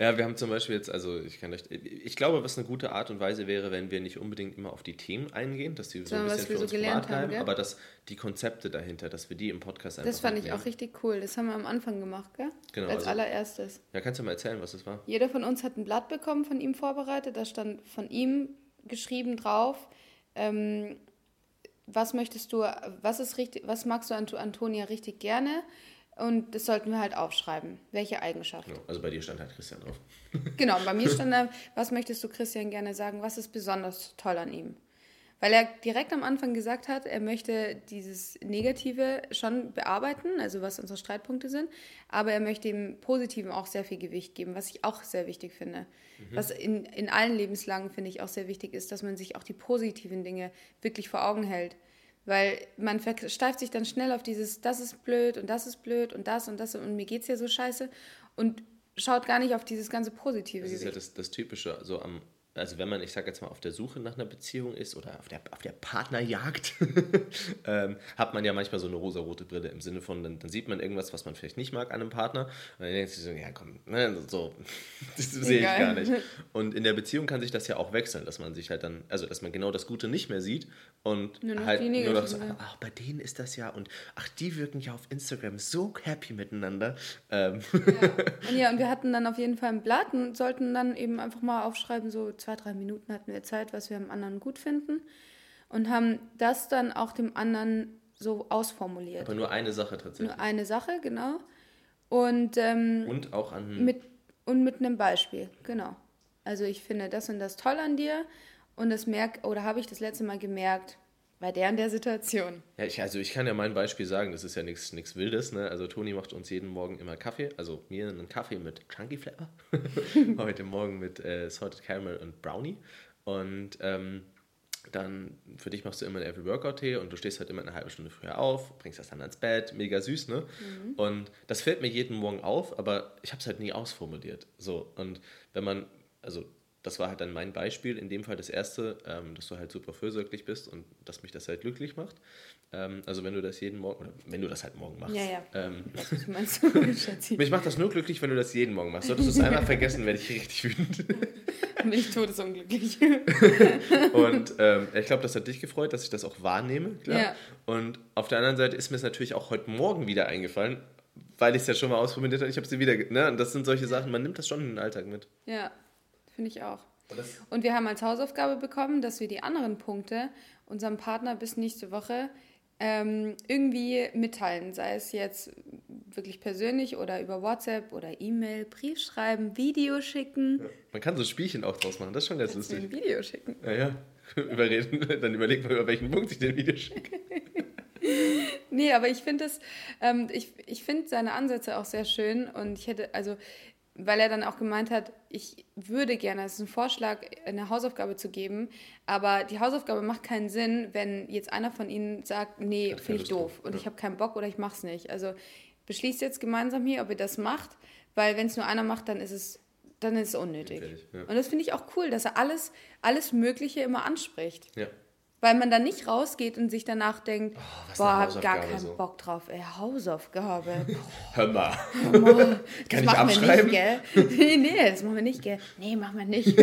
[SPEAKER 2] Ja, wir haben zum Beispiel jetzt, also ich kann euch, ich glaube, was eine gute Art und Weise wäre, wenn wir nicht unbedingt immer auf die Themen eingehen, dass die so ein bisschen für uns so privat bleiben, aber dass die Konzepte dahinter, dass wir die im Podcast
[SPEAKER 1] einfach Das fand ich auch richtig cool. Das haben wir am Anfang gemacht, gell? Genau. Als also, allererstes.
[SPEAKER 2] Ja, kannst du mal erzählen, was das war?
[SPEAKER 1] Jeder von uns hat ein Blatt bekommen, von ihm vorbereitet. Da stand von ihm geschrieben drauf, ähm, was möchtest du, was ist richtig, was magst du an Antonia richtig gerne? Und das sollten wir halt aufschreiben. Welche Eigenschaft?
[SPEAKER 2] Genau, also bei dir stand halt Christian drauf.
[SPEAKER 1] genau, bei mir stand da, was möchtest du Christian gerne sagen? Was ist besonders toll an ihm? Weil er direkt am Anfang gesagt hat, er möchte dieses Negative schon bearbeiten, also was unsere Streitpunkte sind, aber er möchte dem Positiven auch sehr viel Gewicht geben, was ich auch sehr wichtig finde. Mhm. Was in, in allen Lebenslagen, finde ich, auch sehr wichtig ist, dass man sich auch die positiven Dinge wirklich vor Augen hält. Weil man versteift sich dann schnell auf dieses, das ist blöd und das ist blöd und das und das und mir geht es ja so scheiße und schaut gar nicht auf dieses ganze Positive.
[SPEAKER 2] Das ist ja das, das Typische, so am also wenn man, ich sage jetzt mal, auf der Suche nach einer Beziehung ist oder auf der, auf der Partnerjagd, ähm, hat man ja manchmal so eine rosa-rote Brille im Sinne von, dann, dann, sieht man irgendwas, was man vielleicht nicht mag an einem Partner und dann denkt sich so, ja komm, ne, so, das sehe ich gar nicht. Und in der Beziehung kann sich das ja auch wechseln, dass man sich halt dann, also dass man genau das Gute nicht mehr sieht und nur halt nur noch so, ach, bei denen ist das ja und ach, die wirken ja auf Instagram so happy miteinander. Ähm.
[SPEAKER 1] Ja. Und ja, und wir hatten dann auf jeden Fall ein Blatt und sollten dann eben einfach mal aufschreiben, so zwei, drei Minuten hatten wir Zeit, was wir am anderen gut finden und haben das dann auch dem anderen so ausformuliert.
[SPEAKER 2] Aber nur eine Sache tatsächlich.
[SPEAKER 1] Nur eine Sache, genau. Und, ähm,
[SPEAKER 2] und auch an.
[SPEAKER 1] Mit, und mit einem Beispiel, genau. Also ich finde das und das toll an dir und das merk oder habe ich das letzte Mal gemerkt bei der und der Situation.
[SPEAKER 2] Ja, ich, also ich kann ja mein Beispiel sagen, das ist ja nichts Wildes. Ne? Also Toni macht uns jeden Morgen immer Kaffee, also mir einen Kaffee mit Chunky Flavor. Heute Morgen mit äh, Salted Caramel und Brownie. Und ähm, dann für dich machst du immer einen Every Workout Tee und du stehst halt immer eine halbe Stunde früher auf, bringst das dann ans Bett, mega süß, ne? Mhm. Und das fällt mir jeden Morgen auf, aber ich habe es halt nie ausformuliert. So und wenn man also das war halt dann mein Beispiel, in dem Fall das erste, ähm, dass du halt super fürsorglich bist und dass mich das halt glücklich macht. Ähm, also wenn du das jeden Morgen, oder wenn du das halt morgen machst. Ja, ja. Ähm, Was meinst du, mich macht das nur glücklich, wenn du das jeden Morgen machst. Solltest du es einmal vergessen, werde ich richtig wütend.
[SPEAKER 1] Bin ich todesunglücklich.
[SPEAKER 2] und ähm, ich glaube, das hat dich gefreut, dass ich das auch wahrnehme, klar. Ja. Und auf der anderen Seite ist mir es natürlich auch heute Morgen wieder eingefallen, weil ich es ja schon mal ausprobiert habe. Ich habe sie wieder, ne? Und das sind solche Sachen, man nimmt das schon in den Alltag mit.
[SPEAKER 1] Ja, Finde ich auch. Und wir haben als Hausaufgabe bekommen, dass wir die anderen Punkte unserem Partner bis nächste Woche ähm, irgendwie mitteilen, sei es jetzt wirklich persönlich oder über WhatsApp oder E-Mail, Brief schreiben, Video schicken.
[SPEAKER 2] Ja. Man kann so Spielchen auch draus machen, das ist schon ganz lustig.
[SPEAKER 1] Ein Video schicken.
[SPEAKER 2] Ja, ja. Überreden, dann überlegt man, über welchen Punkt ich den Video schicke.
[SPEAKER 1] nee, aber ich finde ähm, ich, ich finde seine Ansätze auch sehr schön und ich hätte, also weil er dann auch gemeint hat, ich würde gerne, es ist ein Vorschlag, eine Hausaufgabe zu geben, aber die Hausaufgabe macht keinen Sinn, wenn jetzt einer von ihnen sagt, nee, finde ich doof und ja. ich habe keinen Bock oder ich mache es nicht. Also beschließt jetzt gemeinsam hier, ob ihr das macht, weil wenn es nur einer macht, dann ist es dann ist es unnötig. Ja. Und das finde ich auch cool, dass er alles, alles Mögliche immer anspricht. Ja. Weil man dann nicht rausgeht und sich danach denkt, oh, boah, hab gar keinen so. Bock drauf. Ey, Hausaufgabe.
[SPEAKER 2] Hör mal. Hör mal.
[SPEAKER 1] Kann ich abschreiben? Wir nicht, gell? nee, nee, das machen wir nicht, gell? Nee, machen wir nicht.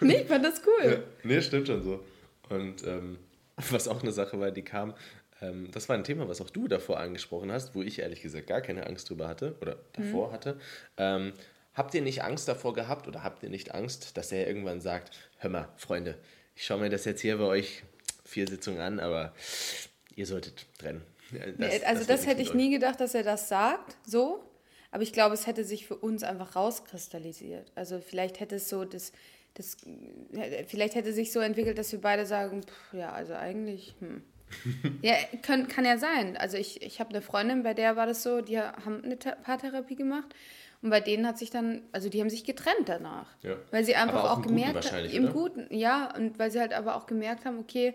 [SPEAKER 1] nee, ich fand das cool. Ja,
[SPEAKER 2] nee, stimmt schon so. Und ähm, was auch eine Sache war, die kam, ähm, das war ein Thema, was auch du davor angesprochen hast, wo ich ehrlich gesagt gar keine Angst drüber hatte oder davor mhm. hatte. Ähm, habt ihr nicht Angst davor gehabt oder habt ihr nicht Angst, dass er irgendwann sagt, hör mal, Freunde, ich schaue mir das jetzt hier bei euch vier Sitzungen an, aber ihr solltet trennen.
[SPEAKER 1] Das, also das, das hätte ich nie gedacht, dass er das sagt, so. Aber ich glaube, es hätte sich für uns einfach rauskristallisiert. Also vielleicht hätte es so das, das vielleicht hätte sich so entwickelt, dass wir beide sagen, pff, ja, also eigentlich, hm. ja, kann, kann ja sein. Also ich, ich habe eine Freundin, bei der war das so, die haben eine Paartherapie gemacht und bei denen hat sich dann, also die haben sich getrennt danach. Ja. Weil sie einfach aber auch, auch gemerkt haben, im oder? Guten, ja, und weil sie halt aber auch gemerkt haben, okay,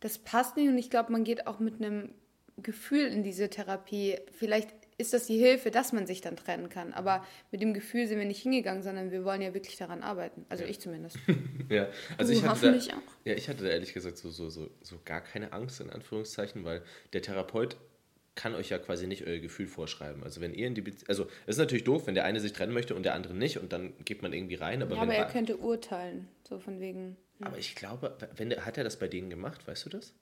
[SPEAKER 1] das passt nicht und ich glaube, man geht auch mit einem Gefühl in diese Therapie. Vielleicht ist das die Hilfe, dass man sich dann trennen kann. Aber mit dem Gefühl sind wir nicht hingegangen, sondern wir wollen ja wirklich daran arbeiten. Also ja. ich zumindest.
[SPEAKER 2] ja, also du ich hatte da, auch. Ja, ich hatte da ehrlich gesagt so, so, so, so gar keine Angst, in Anführungszeichen, weil der Therapeut kann euch ja quasi nicht euer Gefühl vorschreiben. Also wenn ihr in die Beziehung, also es ist natürlich doof, wenn der eine sich trennen möchte und der andere nicht und dann geht man irgendwie rein.
[SPEAKER 1] Aber,
[SPEAKER 2] ja,
[SPEAKER 1] aber er könnte urteilen, so von wegen.
[SPEAKER 2] Hm. Aber ich glaube, wenn der, hat er das bei denen gemacht, weißt du das?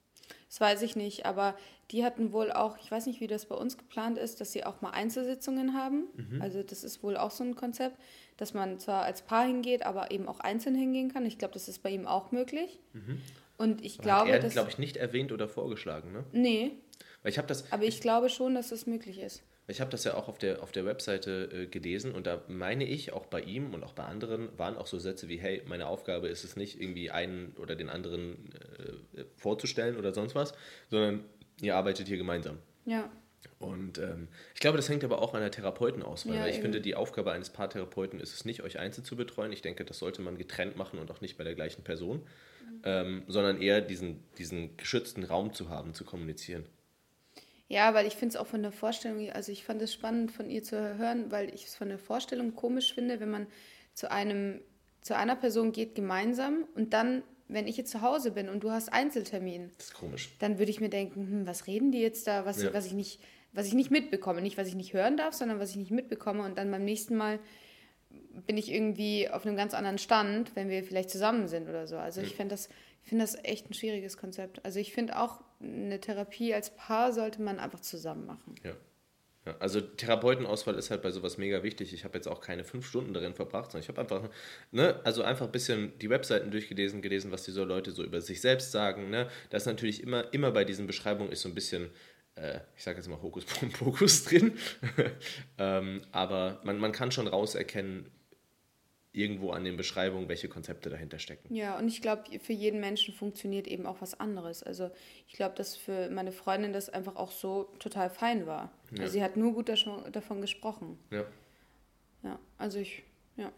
[SPEAKER 1] Das weiß ich nicht, aber die hatten wohl auch, ich weiß nicht, wie das bei uns geplant ist, dass sie auch mal Einzelsitzungen haben. Mhm. Also das ist wohl auch so ein Konzept, dass man zwar als Paar hingeht, aber eben auch einzeln hingehen kann. Ich glaube, das ist bei ihm auch möglich. Mhm. Und ich aber glaube,
[SPEAKER 2] hat er, glaube ich, nicht erwähnt oder vorgeschlagen, ne?
[SPEAKER 1] Nee,
[SPEAKER 2] weil ich habe das.
[SPEAKER 1] Aber ich, ich, glaube schon, dass das möglich ist.
[SPEAKER 2] Ich habe das ja auch auf der, auf der Webseite äh, gelesen und da meine ich, auch bei ihm und auch bei anderen waren auch so Sätze wie, hey, meine Aufgabe ist es nicht, irgendwie einen oder den anderen äh, vorzustellen oder sonst was, sondern ihr arbeitet hier gemeinsam.
[SPEAKER 1] Ja.
[SPEAKER 2] Und ähm, ich glaube, das hängt aber auch an der Therapeutenauswahl. Ja, ich eben. finde, die Aufgabe eines Paartherapeuten ist es nicht, euch einzeln zu betreuen. Ich denke, das sollte man getrennt machen und auch nicht bei der gleichen Person, mhm. ähm, sondern eher diesen, diesen geschützten Raum zu haben, zu kommunizieren.
[SPEAKER 1] Ja, weil ich finde es auch von der Vorstellung, also ich fand es spannend von ihr zu hören, weil ich es von der Vorstellung komisch finde, wenn man zu einem, zu einer Person geht gemeinsam und dann, wenn ich jetzt zu Hause bin und du hast Einzeltermin,
[SPEAKER 2] das ist komisch.
[SPEAKER 1] dann würde ich mir denken, hm, was reden die jetzt da, was, ja. was ich nicht, was ich nicht mitbekomme, nicht was ich nicht hören darf, sondern was ich nicht mitbekomme und dann beim nächsten Mal bin ich irgendwie auf einem ganz anderen Stand, wenn wir vielleicht zusammen sind oder so. Also ich finde das, find das echt ein schwieriges Konzept. Also ich finde auch, eine Therapie als Paar sollte man einfach zusammen machen.
[SPEAKER 2] Ja. ja. also Therapeutenauswahl ist halt bei sowas mega wichtig. Ich habe jetzt auch keine fünf Stunden darin verbracht, sondern ich habe einfach, ne, also einfach ein bisschen die Webseiten durchgelesen, gelesen, was diese Leute so über sich selbst sagen. Ne? Da ist natürlich immer, immer bei diesen Beschreibungen ist so ein bisschen äh, ich sage jetzt mal Hokus Pokus drin, ähm, aber man, man kann schon rauserkennen, irgendwo an den Beschreibungen, welche Konzepte dahinter stecken.
[SPEAKER 1] Ja, und ich glaube, für jeden Menschen funktioniert eben auch was anderes. Also ich glaube, dass für meine Freundin das einfach auch so total fein war. Ja. Also sie hat nur gut davon gesprochen.
[SPEAKER 2] Ja.
[SPEAKER 1] Ja, also ich, ja.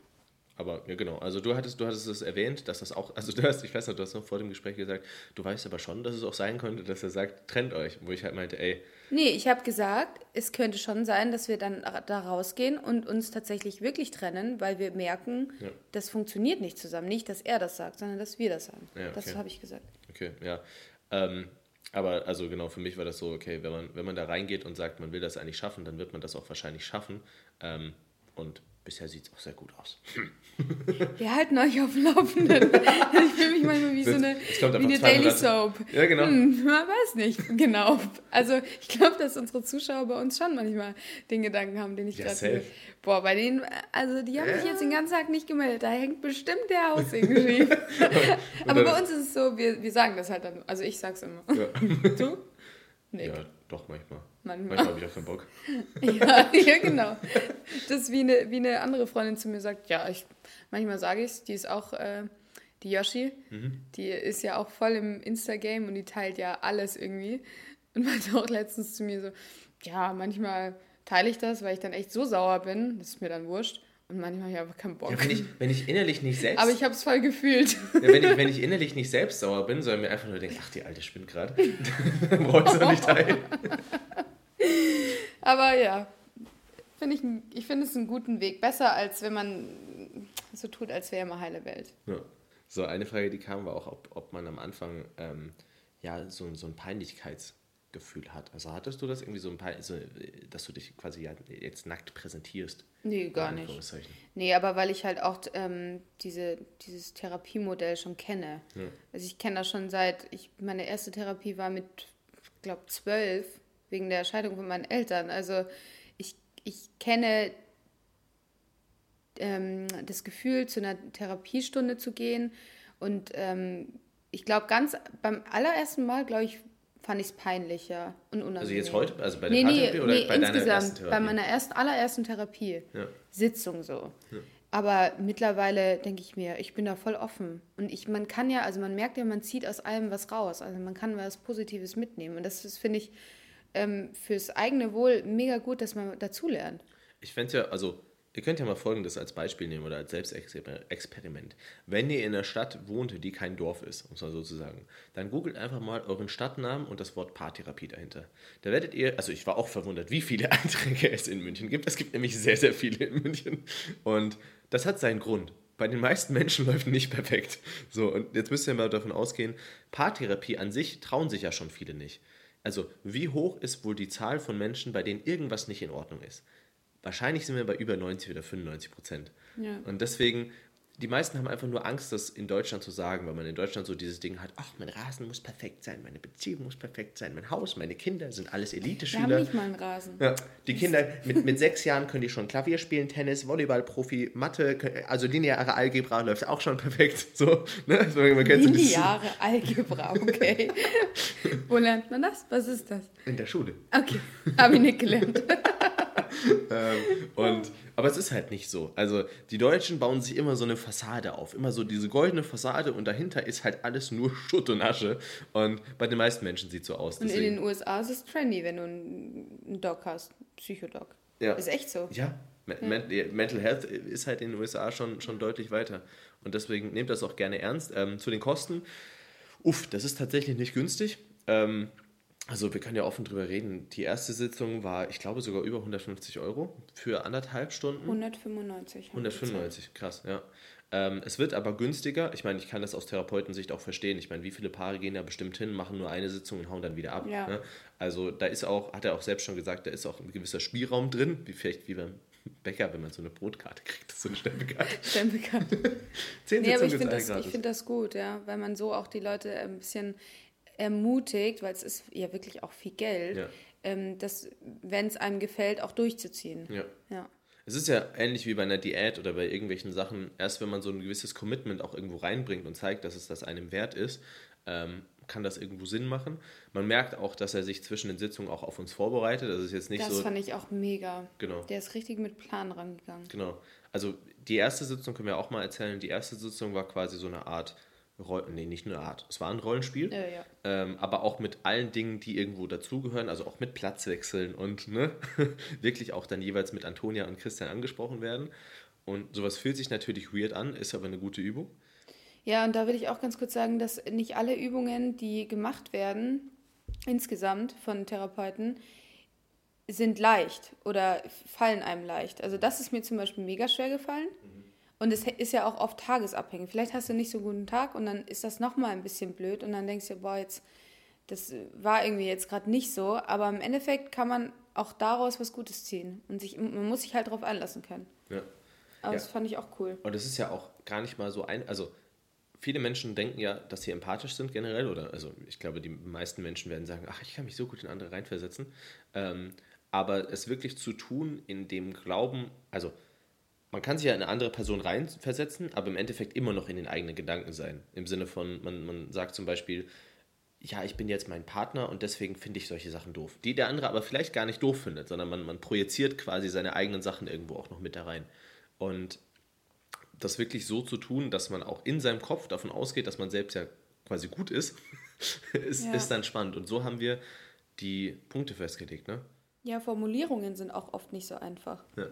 [SPEAKER 2] Aber ja, genau. Also du hattest, du hattest es erwähnt, dass das auch, also du hast, ich weiß noch, du hast noch vor dem Gespräch gesagt, du weißt aber schon, dass es auch sein könnte, dass er sagt, trennt euch. Wo ich halt meinte, ey.
[SPEAKER 1] Nee, ich habe gesagt, es könnte schon sein, dass wir dann da rausgehen und uns tatsächlich wirklich trennen, weil wir merken, ja. das funktioniert nicht zusammen. Nicht, dass er das sagt, sondern dass wir das sagen. Ja, okay. Das habe ich gesagt.
[SPEAKER 2] Okay, ja. Ähm, aber also genau, für mich war das so, okay, wenn man, wenn man da reingeht und sagt, man will das eigentlich schaffen, dann wird man das auch wahrscheinlich schaffen. Ähm, und Bisher sieht es auch sehr gut aus.
[SPEAKER 1] Wir halten euch auf dem Laufenden. Ich fühle mich manchmal wie so eine, wie eine Daily Soap. Ja, genau. Hm, man weiß nicht genau. Also ich glaube, dass unsere Zuschauer bei uns schon manchmal den Gedanken haben, den ich ja, gerade Boah, bei denen, also die haben ja. sich jetzt den ganzen Tag nicht gemeldet. Da hängt bestimmt der Haus irgendwie. Aber bei uns ist es so, wir, wir sagen das halt dann. Also ich sag's immer. Ja.
[SPEAKER 2] Du? Nee. Ja, doch, manchmal. Manchmal, manchmal habe ich auch keinen Bock.
[SPEAKER 1] ja, ja, genau. Das ist wie eine, wie eine andere Freundin zu mir sagt, ja, ich, manchmal sage ich es, die ist auch, äh, die Yoshi, mhm. die ist ja auch voll im Insta-Game und die teilt ja alles irgendwie. Und meinte auch letztens zu mir so, ja, manchmal teile ich das, weil ich dann echt so sauer bin, das ist mir dann wurscht. Und manchmal habe ich einfach keinen Bock.
[SPEAKER 2] Ja, wenn, ich, wenn ich innerlich nicht selbst.
[SPEAKER 1] Aber ich habe es voll gefühlt.
[SPEAKER 2] Ja, wenn, ich, wenn ich innerlich nicht selbst sauer bin, sondern mir einfach nur denke, ach, die Alte spinnt gerade, dann brauche ich es nicht teilen.
[SPEAKER 1] Aber ja, find ich, ich finde es einen guten Weg. Besser, als wenn man so tut, als wäre immer heile Welt.
[SPEAKER 2] Ja. So, eine Frage, die kam, war auch, ob, ob man am Anfang ähm, ja, so, so ein Peinlichkeitsgefühl hat. Also hattest du das irgendwie so ein paar, so, dass du dich quasi ja jetzt nackt präsentierst?
[SPEAKER 1] Nee, gar nicht. Nee, aber weil ich halt auch ähm, diese, dieses Therapiemodell schon kenne. Ja. Also ich kenne das schon seit, ich, meine erste Therapie war mit, ich glaube, zwölf wegen der Scheidung von meinen Eltern. Also ich, ich kenne ähm, das Gefühl, zu einer Therapiestunde zu gehen. Und ähm, ich glaube, ganz beim allerersten Mal, glaube ich, fand ich es peinlicher und unangenehm. Also jetzt heute? Also bei der nee, nee, oder nee, bei insgesamt, deiner ersten Therapie? Bei meiner ersten, allerersten Therapie. Ja. Sitzung so. Ja. Aber mittlerweile denke ich mir, ich bin da voll offen. Und ich, man kann ja, also man merkt ja, man zieht aus allem was raus. Also man kann was Positives mitnehmen. Und das finde ich, ähm, fürs eigene Wohl mega gut, dass man dazulernt.
[SPEAKER 2] Ich fände es ja, also ihr könnt ja mal Folgendes als Beispiel nehmen oder als Selbstexperiment. Wenn ihr in einer Stadt wohnt, die kein Dorf ist, um es mal so zu sagen, dann googelt einfach mal euren Stadtnamen und das Wort Paartherapie dahinter. Da werdet ihr, also ich war auch verwundert, wie viele Einträge es in München gibt. Es gibt nämlich sehr, sehr viele in München. Und das hat seinen Grund bei den meisten Menschen läuft nicht perfekt. So, und jetzt müsst ihr mal davon ausgehen, Paartherapie an sich trauen sich ja schon viele nicht. Also, wie hoch ist wohl die Zahl von Menschen, bei denen irgendwas nicht in Ordnung ist? Wahrscheinlich sind wir bei über 90 oder 95 Prozent. Ja. Und deswegen die meisten haben einfach nur Angst, das in Deutschland zu sagen, weil man in Deutschland so dieses Ding hat, ach, mein Rasen muss perfekt sein, meine Beziehung muss perfekt sein, mein Haus, meine Kinder sind alles Elite-Schüler. Wir haben nicht mal einen Rasen. Ja, die Kinder, mit, mit sechs Jahren können die schon Klavier spielen, Tennis, Volleyball-Profi, Mathe, also lineare Algebra läuft auch schon perfekt. So, ne? also
[SPEAKER 1] lineare Algebra, okay. Wo lernt man das? Was ist das?
[SPEAKER 2] In der Schule.
[SPEAKER 1] Okay, habe ich nicht gelernt.
[SPEAKER 2] ähm, und, aber es ist halt nicht so. Also die Deutschen bauen sich immer so eine Fassade auf. Immer so diese goldene Fassade und dahinter ist halt alles nur Schutt und Asche. Und bei den meisten Menschen sieht es so aus.
[SPEAKER 1] Und in den USA ist es trendy, wenn du einen Doc hast. Psychodoc. Ja. Ist echt so.
[SPEAKER 2] Ja. ja. Mental Health ist halt in den USA schon, schon deutlich weiter. Und deswegen nehmt das auch gerne ernst. Ähm, zu den Kosten. Uff, das ist tatsächlich nicht günstig. Ähm, also wir können ja offen drüber reden. Die erste Sitzung war, ich glaube, sogar über 150 Euro für anderthalb Stunden.
[SPEAKER 1] 195.
[SPEAKER 2] 195, krass, ja. Ähm, es wird aber günstiger. Ich meine, ich kann das aus Therapeutensicht auch verstehen. Ich meine, wie viele Paare gehen da bestimmt hin, machen nur eine Sitzung und hauen dann wieder ab. Ja. Ne? Also da ist auch, hat er auch selbst schon gesagt, da ist auch ein gewisser Spielraum drin, wie vielleicht wie beim Bäcker, wenn man so eine Brotkarte kriegt, so eine Stempelkarte. Stempelkarte.
[SPEAKER 1] Zehn nee, aber ich finde das, find das gut, ja, weil man so auch die Leute ein bisschen ermutigt, weil es ist ja wirklich auch viel Geld, ja. ähm, das, wenn es einem gefällt, auch durchzuziehen.
[SPEAKER 2] Ja. ja. Es ist ja ähnlich wie bei einer Diät oder bei irgendwelchen Sachen, erst wenn man so ein gewisses Commitment auch irgendwo reinbringt und zeigt, dass es das einem wert ist, ähm, kann das irgendwo Sinn machen. Man merkt auch, dass er sich zwischen den Sitzungen auch auf uns vorbereitet. Das ist jetzt nicht
[SPEAKER 1] das
[SPEAKER 2] so.
[SPEAKER 1] Das fand ich auch mega. Genau. Der ist richtig mit Plan rangegangen.
[SPEAKER 2] Genau. Also die erste Sitzung können wir auch mal erzählen. Die erste Sitzung war quasi so eine Art Roll nee, nicht nur eine Art. Es war ein Rollenspiel, ja, ja. Ähm, aber auch mit allen Dingen, die irgendwo dazugehören, also auch mit Platzwechseln und ne, wirklich auch dann jeweils mit Antonia und Christian angesprochen werden. Und sowas fühlt sich natürlich weird an, ist aber eine gute Übung.
[SPEAKER 1] Ja, und da will ich auch ganz kurz sagen, dass nicht alle Übungen, die gemacht werden, insgesamt von Therapeuten, sind leicht oder fallen einem leicht. Also das ist mir zum Beispiel mega schwer gefallen. Mhm und es ist ja auch oft tagesabhängig. Vielleicht hast du nicht so einen guten Tag und dann ist das nochmal ein bisschen blöd und dann denkst du, boah, jetzt, das war irgendwie jetzt gerade nicht so. Aber im Endeffekt kann man auch daraus was Gutes ziehen. Und sich, man muss sich halt darauf einlassen können.
[SPEAKER 2] Ja.
[SPEAKER 1] Aber ja. das fand ich auch cool.
[SPEAKER 2] Und es ist ja auch gar nicht mal so ein, also viele Menschen denken ja, dass sie empathisch sind generell, oder also ich glaube, die meisten Menschen werden sagen, ach, ich kann mich so gut in andere reinversetzen. Ähm, aber es wirklich zu tun, in dem Glauben, also man kann sich ja in eine andere Person reinversetzen, aber im Endeffekt immer noch in den eigenen Gedanken sein. Im Sinne von, man, man sagt zum Beispiel, ja, ich bin jetzt mein Partner und deswegen finde ich solche Sachen doof. Die der andere aber vielleicht gar nicht doof findet, sondern man, man projiziert quasi seine eigenen Sachen irgendwo auch noch mit da rein. Und das wirklich so zu tun, dass man auch in seinem Kopf davon ausgeht, dass man selbst ja quasi gut ist, ist, ja. ist dann spannend. Und so haben wir die Punkte festgelegt, ne?
[SPEAKER 1] Ja, Formulierungen sind auch oft nicht so einfach. Ja.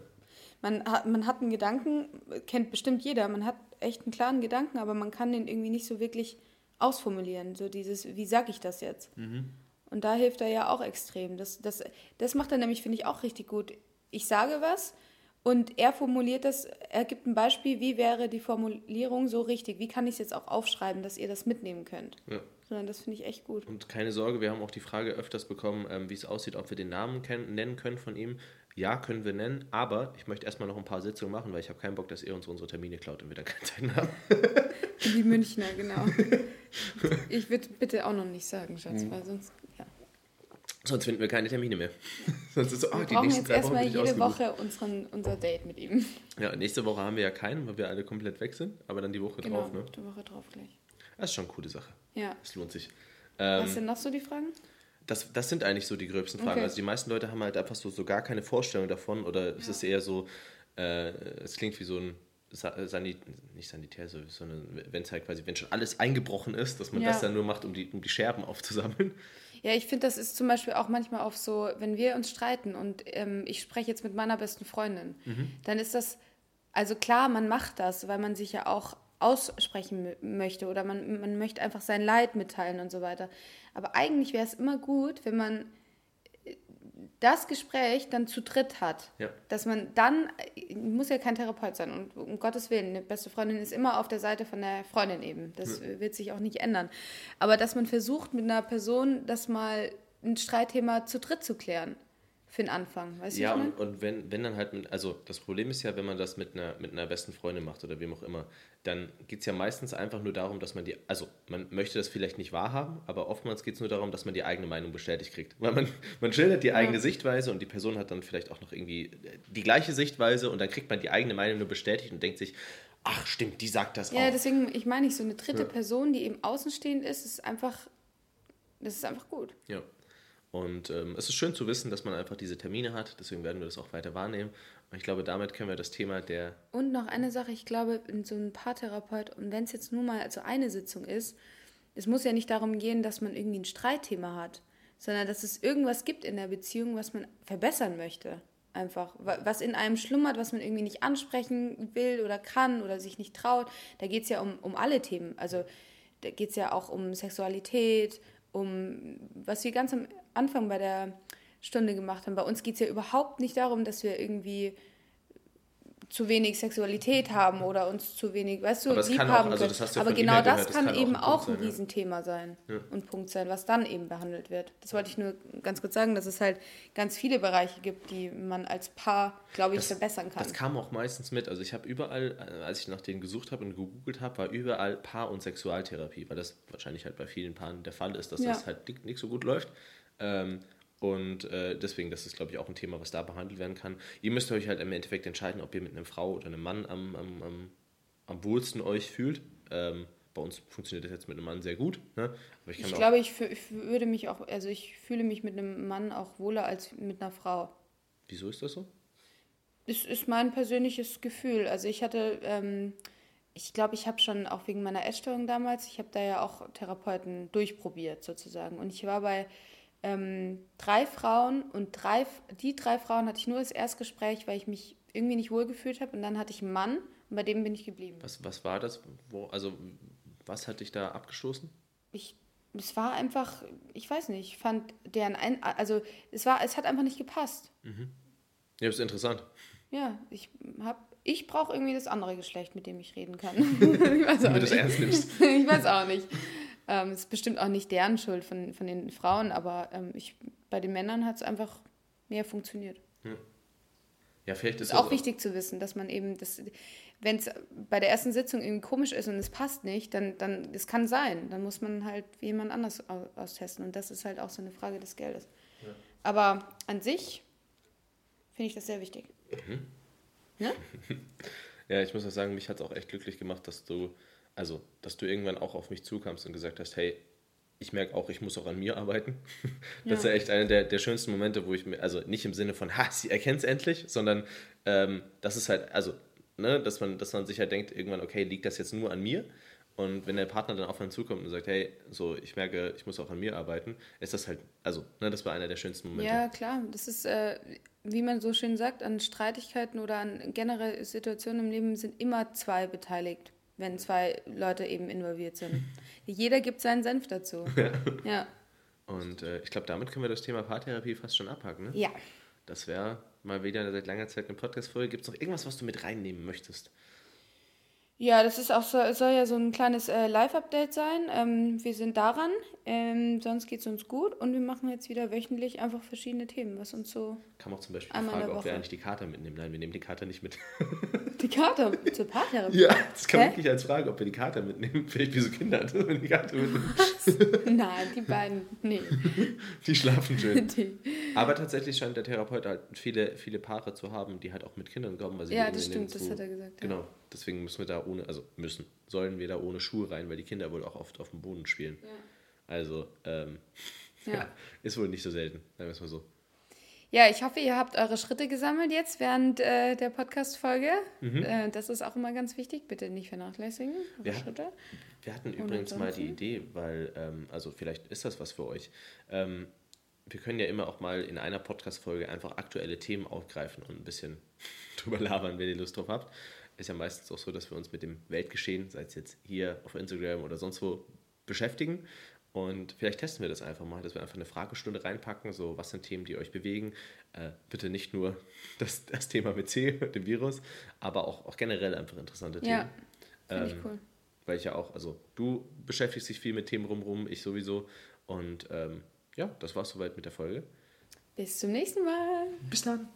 [SPEAKER 1] Man, hat, man hat einen Gedanken, kennt bestimmt jeder, man hat echt einen klaren Gedanken, aber man kann den irgendwie nicht so wirklich ausformulieren. So dieses, wie sage ich das jetzt? Mhm. Und da hilft er ja auch extrem. Das, das, das macht er nämlich, finde ich, auch richtig gut. Ich sage was und er formuliert das, er gibt ein Beispiel, wie wäre die Formulierung so richtig? Wie kann ich es jetzt auch aufschreiben, dass ihr das mitnehmen könnt? Ja. Sondern das finde ich echt gut.
[SPEAKER 2] Und keine Sorge, wir haben auch die Frage öfters bekommen, ähm, wie es aussieht, ob wir den Namen nennen können von ihm. Ja, können wir nennen, aber ich möchte erstmal noch ein paar Sitzungen machen, weil ich habe keinen Bock, dass ihr uns unsere Termine klaut und wir dann keine Zeit haben.
[SPEAKER 1] Die Münchner, genau. Ich würde bitte auch noch nicht sagen, Schatz, mhm. weil sonst
[SPEAKER 2] Sonst finden wir keine Termine mehr. Sonst ist so,
[SPEAKER 1] oh, wir die brauchen jetzt erstmal jede Woche unseren, unser Date mit ihm.
[SPEAKER 2] Ja, nächste Woche haben wir ja keinen, weil wir alle komplett weg sind, aber dann die Woche genau, drauf, ne?
[SPEAKER 1] die Woche drauf gleich.
[SPEAKER 2] Das ist schon eine coole Sache.
[SPEAKER 1] Ja.
[SPEAKER 2] Das lohnt sich.
[SPEAKER 1] Ähm, Was sind noch so die Fragen?
[SPEAKER 2] Das, das sind eigentlich so die gröbsten Fragen. Okay. Also die meisten Leute haben halt einfach so, so gar keine Vorstellung davon oder es ist eher so, äh, es klingt wie so ein Sanit nicht Sanitär, sondern wenn es halt quasi, wenn schon alles eingebrochen ist, dass man ja. das dann nur macht, um die, um die Scherben aufzusammeln.
[SPEAKER 1] Ja, ich finde, das ist zum Beispiel auch manchmal auf so, wenn wir uns streiten und ähm, ich spreche jetzt mit meiner besten Freundin, mhm. dann ist das, also klar, man macht das, weil man sich ja auch aussprechen möchte oder man, man möchte einfach sein Leid mitteilen und so weiter. Aber eigentlich wäre es immer gut, wenn man das Gespräch dann zu dritt hat. Ja. Dass man dann, muss ja kein Therapeut sein und um Gottes Willen, eine beste Freundin ist immer auf der Seite von der Freundin eben. Das ja. wird sich auch nicht ändern. Aber dass man versucht, mit einer Person das mal ein Streitthema zu dritt zu klären für den Anfang. Weißt
[SPEAKER 2] ja, und, und wenn, wenn dann halt mit, also das Problem ist ja, wenn man das mit einer, mit einer besten Freundin macht oder wem auch immer, dann geht es ja meistens einfach nur darum, dass man die, also man möchte das vielleicht nicht wahrhaben, aber oftmals geht es nur darum, dass man die eigene Meinung bestätigt kriegt. Weil man, man schildert die eigene ja. Sichtweise und die Person hat dann vielleicht auch noch irgendwie die gleiche Sichtweise und dann kriegt man die eigene Meinung nur bestätigt und denkt sich, ach stimmt, die sagt das
[SPEAKER 1] ja, auch. Ja, deswegen, ich meine nicht, so eine dritte ja. Person, die eben außenstehend ist, ist einfach, das ist einfach gut.
[SPEAKER 2] Ja. Und ähm, es ist schön zu wissen, dass man einfach diese Termine hat. Deswegen werden wir das auch weiter wahrnehmen. Und ich glaube, damit können wir das Thema der.
[SPEAKER 1] Und noch eine Sache, ich glaube, so einem Paartherapeut, und wenn es jetzt nur mal also eine Sitzung ist, es muss ja nicht darum gehen, dass man irgendwie ein Streitthema hat, sondern dass es irgendwas gibt in der Beziehung, was man verbessern möchte. Einfach, was in einem schlummert, was man irgendwie nicht ansprechen will oder kann oder sich nicht traut. Da geht es ja um, um alle Themen. Also da geht es ja auch um Sexualität, um, was wir ganz am Anfang bei der Stunde gemacht haben. Bei uns geht es ja überhaupt nicht darum, dass wir irgendwie zu wenig Sexualität haben oder uns zu wenig, weißt du, lieb haben auch, also ja Aber genau das kann, das kann, eben auch ein, ein Riesenthema sein ja. und Punkt sein, was dann eben behandelt wird. Das wollte ich nur ganz kurz sagen, dass es halt ganz viele Bereiche gibt, die man als Paar, glaube ich,
[SPEAKER 2] das,
[SPEAKER 1] verbessern kann.
[SPEAKER 2] Das kam auch meistens mit. Also ich habe überall, äh, als ich nach denen gesucht habe und gegoogelt habe, war überall Paar- und Sexualtherapie, weil das wahrscheinlich halt bei vielen Paaren der Fall ist, dass ja. das halt nicht so gut läuft. Ähm, und äh, deswegen, das ist, glaube ich, auch ein Thema, was da behandelt werden kann. Ihr müsst euch halt im Endeffekt entscheiden, ob ihr mit einer Frau oder einem Mann am, am, am, am wohlsten euch fühlt. Ähm, bei uns funktioniert das jetzt mit einem Mann sehr gut. Ne?
[SPEAKER 1] Ich, ich glaube, ich, ich würde mich auch, also ich fühle mich mit einem Mann auch wohler als mit einer Frau.
[SPEAKER 2] Wieso ist das so?
[SPEAKER 1] Das ist mein persönliches Gefühl. Also ich hatte, ähm, ich glaube, ich habe schon auch wegen meiner Essstörung damals, ich habe da ja auch Therapeuten durchprobiert sozusagen. Und ich war bei ähm, drei Frauen und drei, die drei Frauen hatte ich nur als Erstgespräch, weil ich mich irgendwie nicht wohlgefühlt habe. Und dann hatte ich einen Mann und bei dem bin ich geblieben.
[SPEAKER 2] Was, was war das? Wo, also, was hat dich da abgestoßen?
[SPEAKER 1] Ich, es war einfach, ich weiß nicht, ich fand deren, ein, also es war, es hat einfach nicht gepasst.
[SPEAKER 2] Mhm. Ja, das ist interessant.
[SPEAKER 1] Ja, ich habe ich brauche irgendwie das andere Geschlecht, mit dem ich reden kann. ich weiß auch Wenn du das ernst nimmst. ich weiß auch nicht. Ähm, ist bestimmt auch nicht deren Schuld von, von den Frauen, aber ähm, ich, bei den Männern hat es einfach mehr funktioniert. Ja.
[SPEAKER 2] Ja, vielleicht
[SPEAKER 1] ist es auch, auch wichtig zu wissen, dass man eben, das, wenn es bei der ersten Sitzung irgendwie komisch ist und es passt nicht, dann, dann, das kann sein. Dann muss man halt jemand anders austesten. Und das ist halt auch so eine Frage des Geldes. Ja. Aber an sich finde ich das sehr wichtig. Mhm.
[SPEAKER 2] Ja? ja, ich muss auch sagen, mich hat es auch echt glücklich gemacht, dass du, also, dass du irgendwann auch auf mich zukamst und gesagt hast, hey, ich merke auch, ich muss auch an mir arbeiten. Das ja. ist ja echt einer der, der schönsten Momente, wo ich mir, also nicht im Sinne von, ha, sie erkennt es endlich, sondern ähm, das ist halt, also, ne, dass man, dass man sich halt denkt, irgendwann, okay, liegt das jetzt nur an mir? Und wenn der Partner dann auf einen zukommt und sagt, hey, so, ich merke, ich muss auch an mir arbeiten, ist das halt, also, ne, das war einer der schönsten Momente.
[SPEAKER 1] Ja, klar. Das ist, äh, wie man so schön sagt, an Streitigkeiten oder an generell Situationen im Leben sind immer zwei beteiligt wenn zwei Leute eben involviert sind. Jeder gibt seinen Senf dazu. Ja. ja.
[SPEAKER 2] Und äh, ich glaube, damit können wir das Thema Paartherapie fast schon abhaken. Ne?
[SPEAKER 1] Ja.
[SPEAKER 2] Das wäre mal wieder seit langer Zeit eine Podcast-Folge. Gibt es noch irgendwas, was du mit reinnehmen möchtest?
[SPEAKER 1] Ja, das ist auch so, soll ja so ein kleines äh, Live-Update sein. Ähm, wir sind daran, ähm, sonst geht es uns gut und wir machen jetzt wieder wöchentlich einfach verschiedene Themen, was uns so.
[SPEAKER 2] Kam auch zum Beispiel die Frage, ob wir eigentlich die Kater mitnehmen. Nein, wir nehmen die Kater nicht mit.
[SPEAKER 1] Die Kater zur Paartherapie?
[SPEAKER 2] Ja, das kam Hä? wirklich als Frage, ob wir die Kater mitnehmen. Vielleicht wie so Kinder, wenn die Kater mitnehmen.
[SPEAKER 1] Nein, die beiden, nee.
[SPEAKER 2] Die schlafen schön. Die. Aber tatsächlich scheint der Therapeut halt viele, viele Paare zu haben, die halt auch mit Kindern kommen. Weil sie
[SPEAKER 1] ja, das stimmt, das hat er gesagt.
[SPEAKER 2] Genau. Ja deswegen müssen wir da ohne, also müssen, sollen wir da ohne Schuhe rein, weil die Kinder wohl auch oft auf dem Boden spielen. Ja. Also, ähm, ja. ja. ist wohl nicht so selten, sagen wir es mal so.
[SPEAKER 1] Ja, ich hoffe, ihr habt eure Schritte gesammelt jetzt während äh, der Podcast-Folge. Mhm. Äh, das ist auch immer ganz wichtig. Bitte nicht vernachlässigen.
[SPEAKER 2] Wir, Schritte. wir hatten übrigens mal die Idee, weil, ähm, also vielleicht ist das was für euch. Ähm, wir können ja immer auch mal in einer Podcast-Folge einfach aktuelle Themen aufgreifen und ein bisschen drüber labern, wenn ihr Lust drauf habt ist ja meistens auch so, dass wir uns mit dem Weltgeschehen, sei es jetzt hier auf Instagram oder sonst wo, beschäftigen. Und vielleicht testen wir das einfach mal, dass wir einfach eine Fragestunde reinpacken, so was sind Themen, die euch bewegen. Äh, bitte nicht nur das, das Thema mit C, dem Virus, aber auch, auch generell einfach interessante Themen. Ja, finde ähm, ich cool. Weil ich ja auch, also du beschäftigst dich viel mit Themen rumrum, ich sowieso. Und ähm, ja, das war's soweit mit der Folge.
[SPEAKER 1] Bis zum nächsten Mal.
[SPEAKER 2] Bis dann.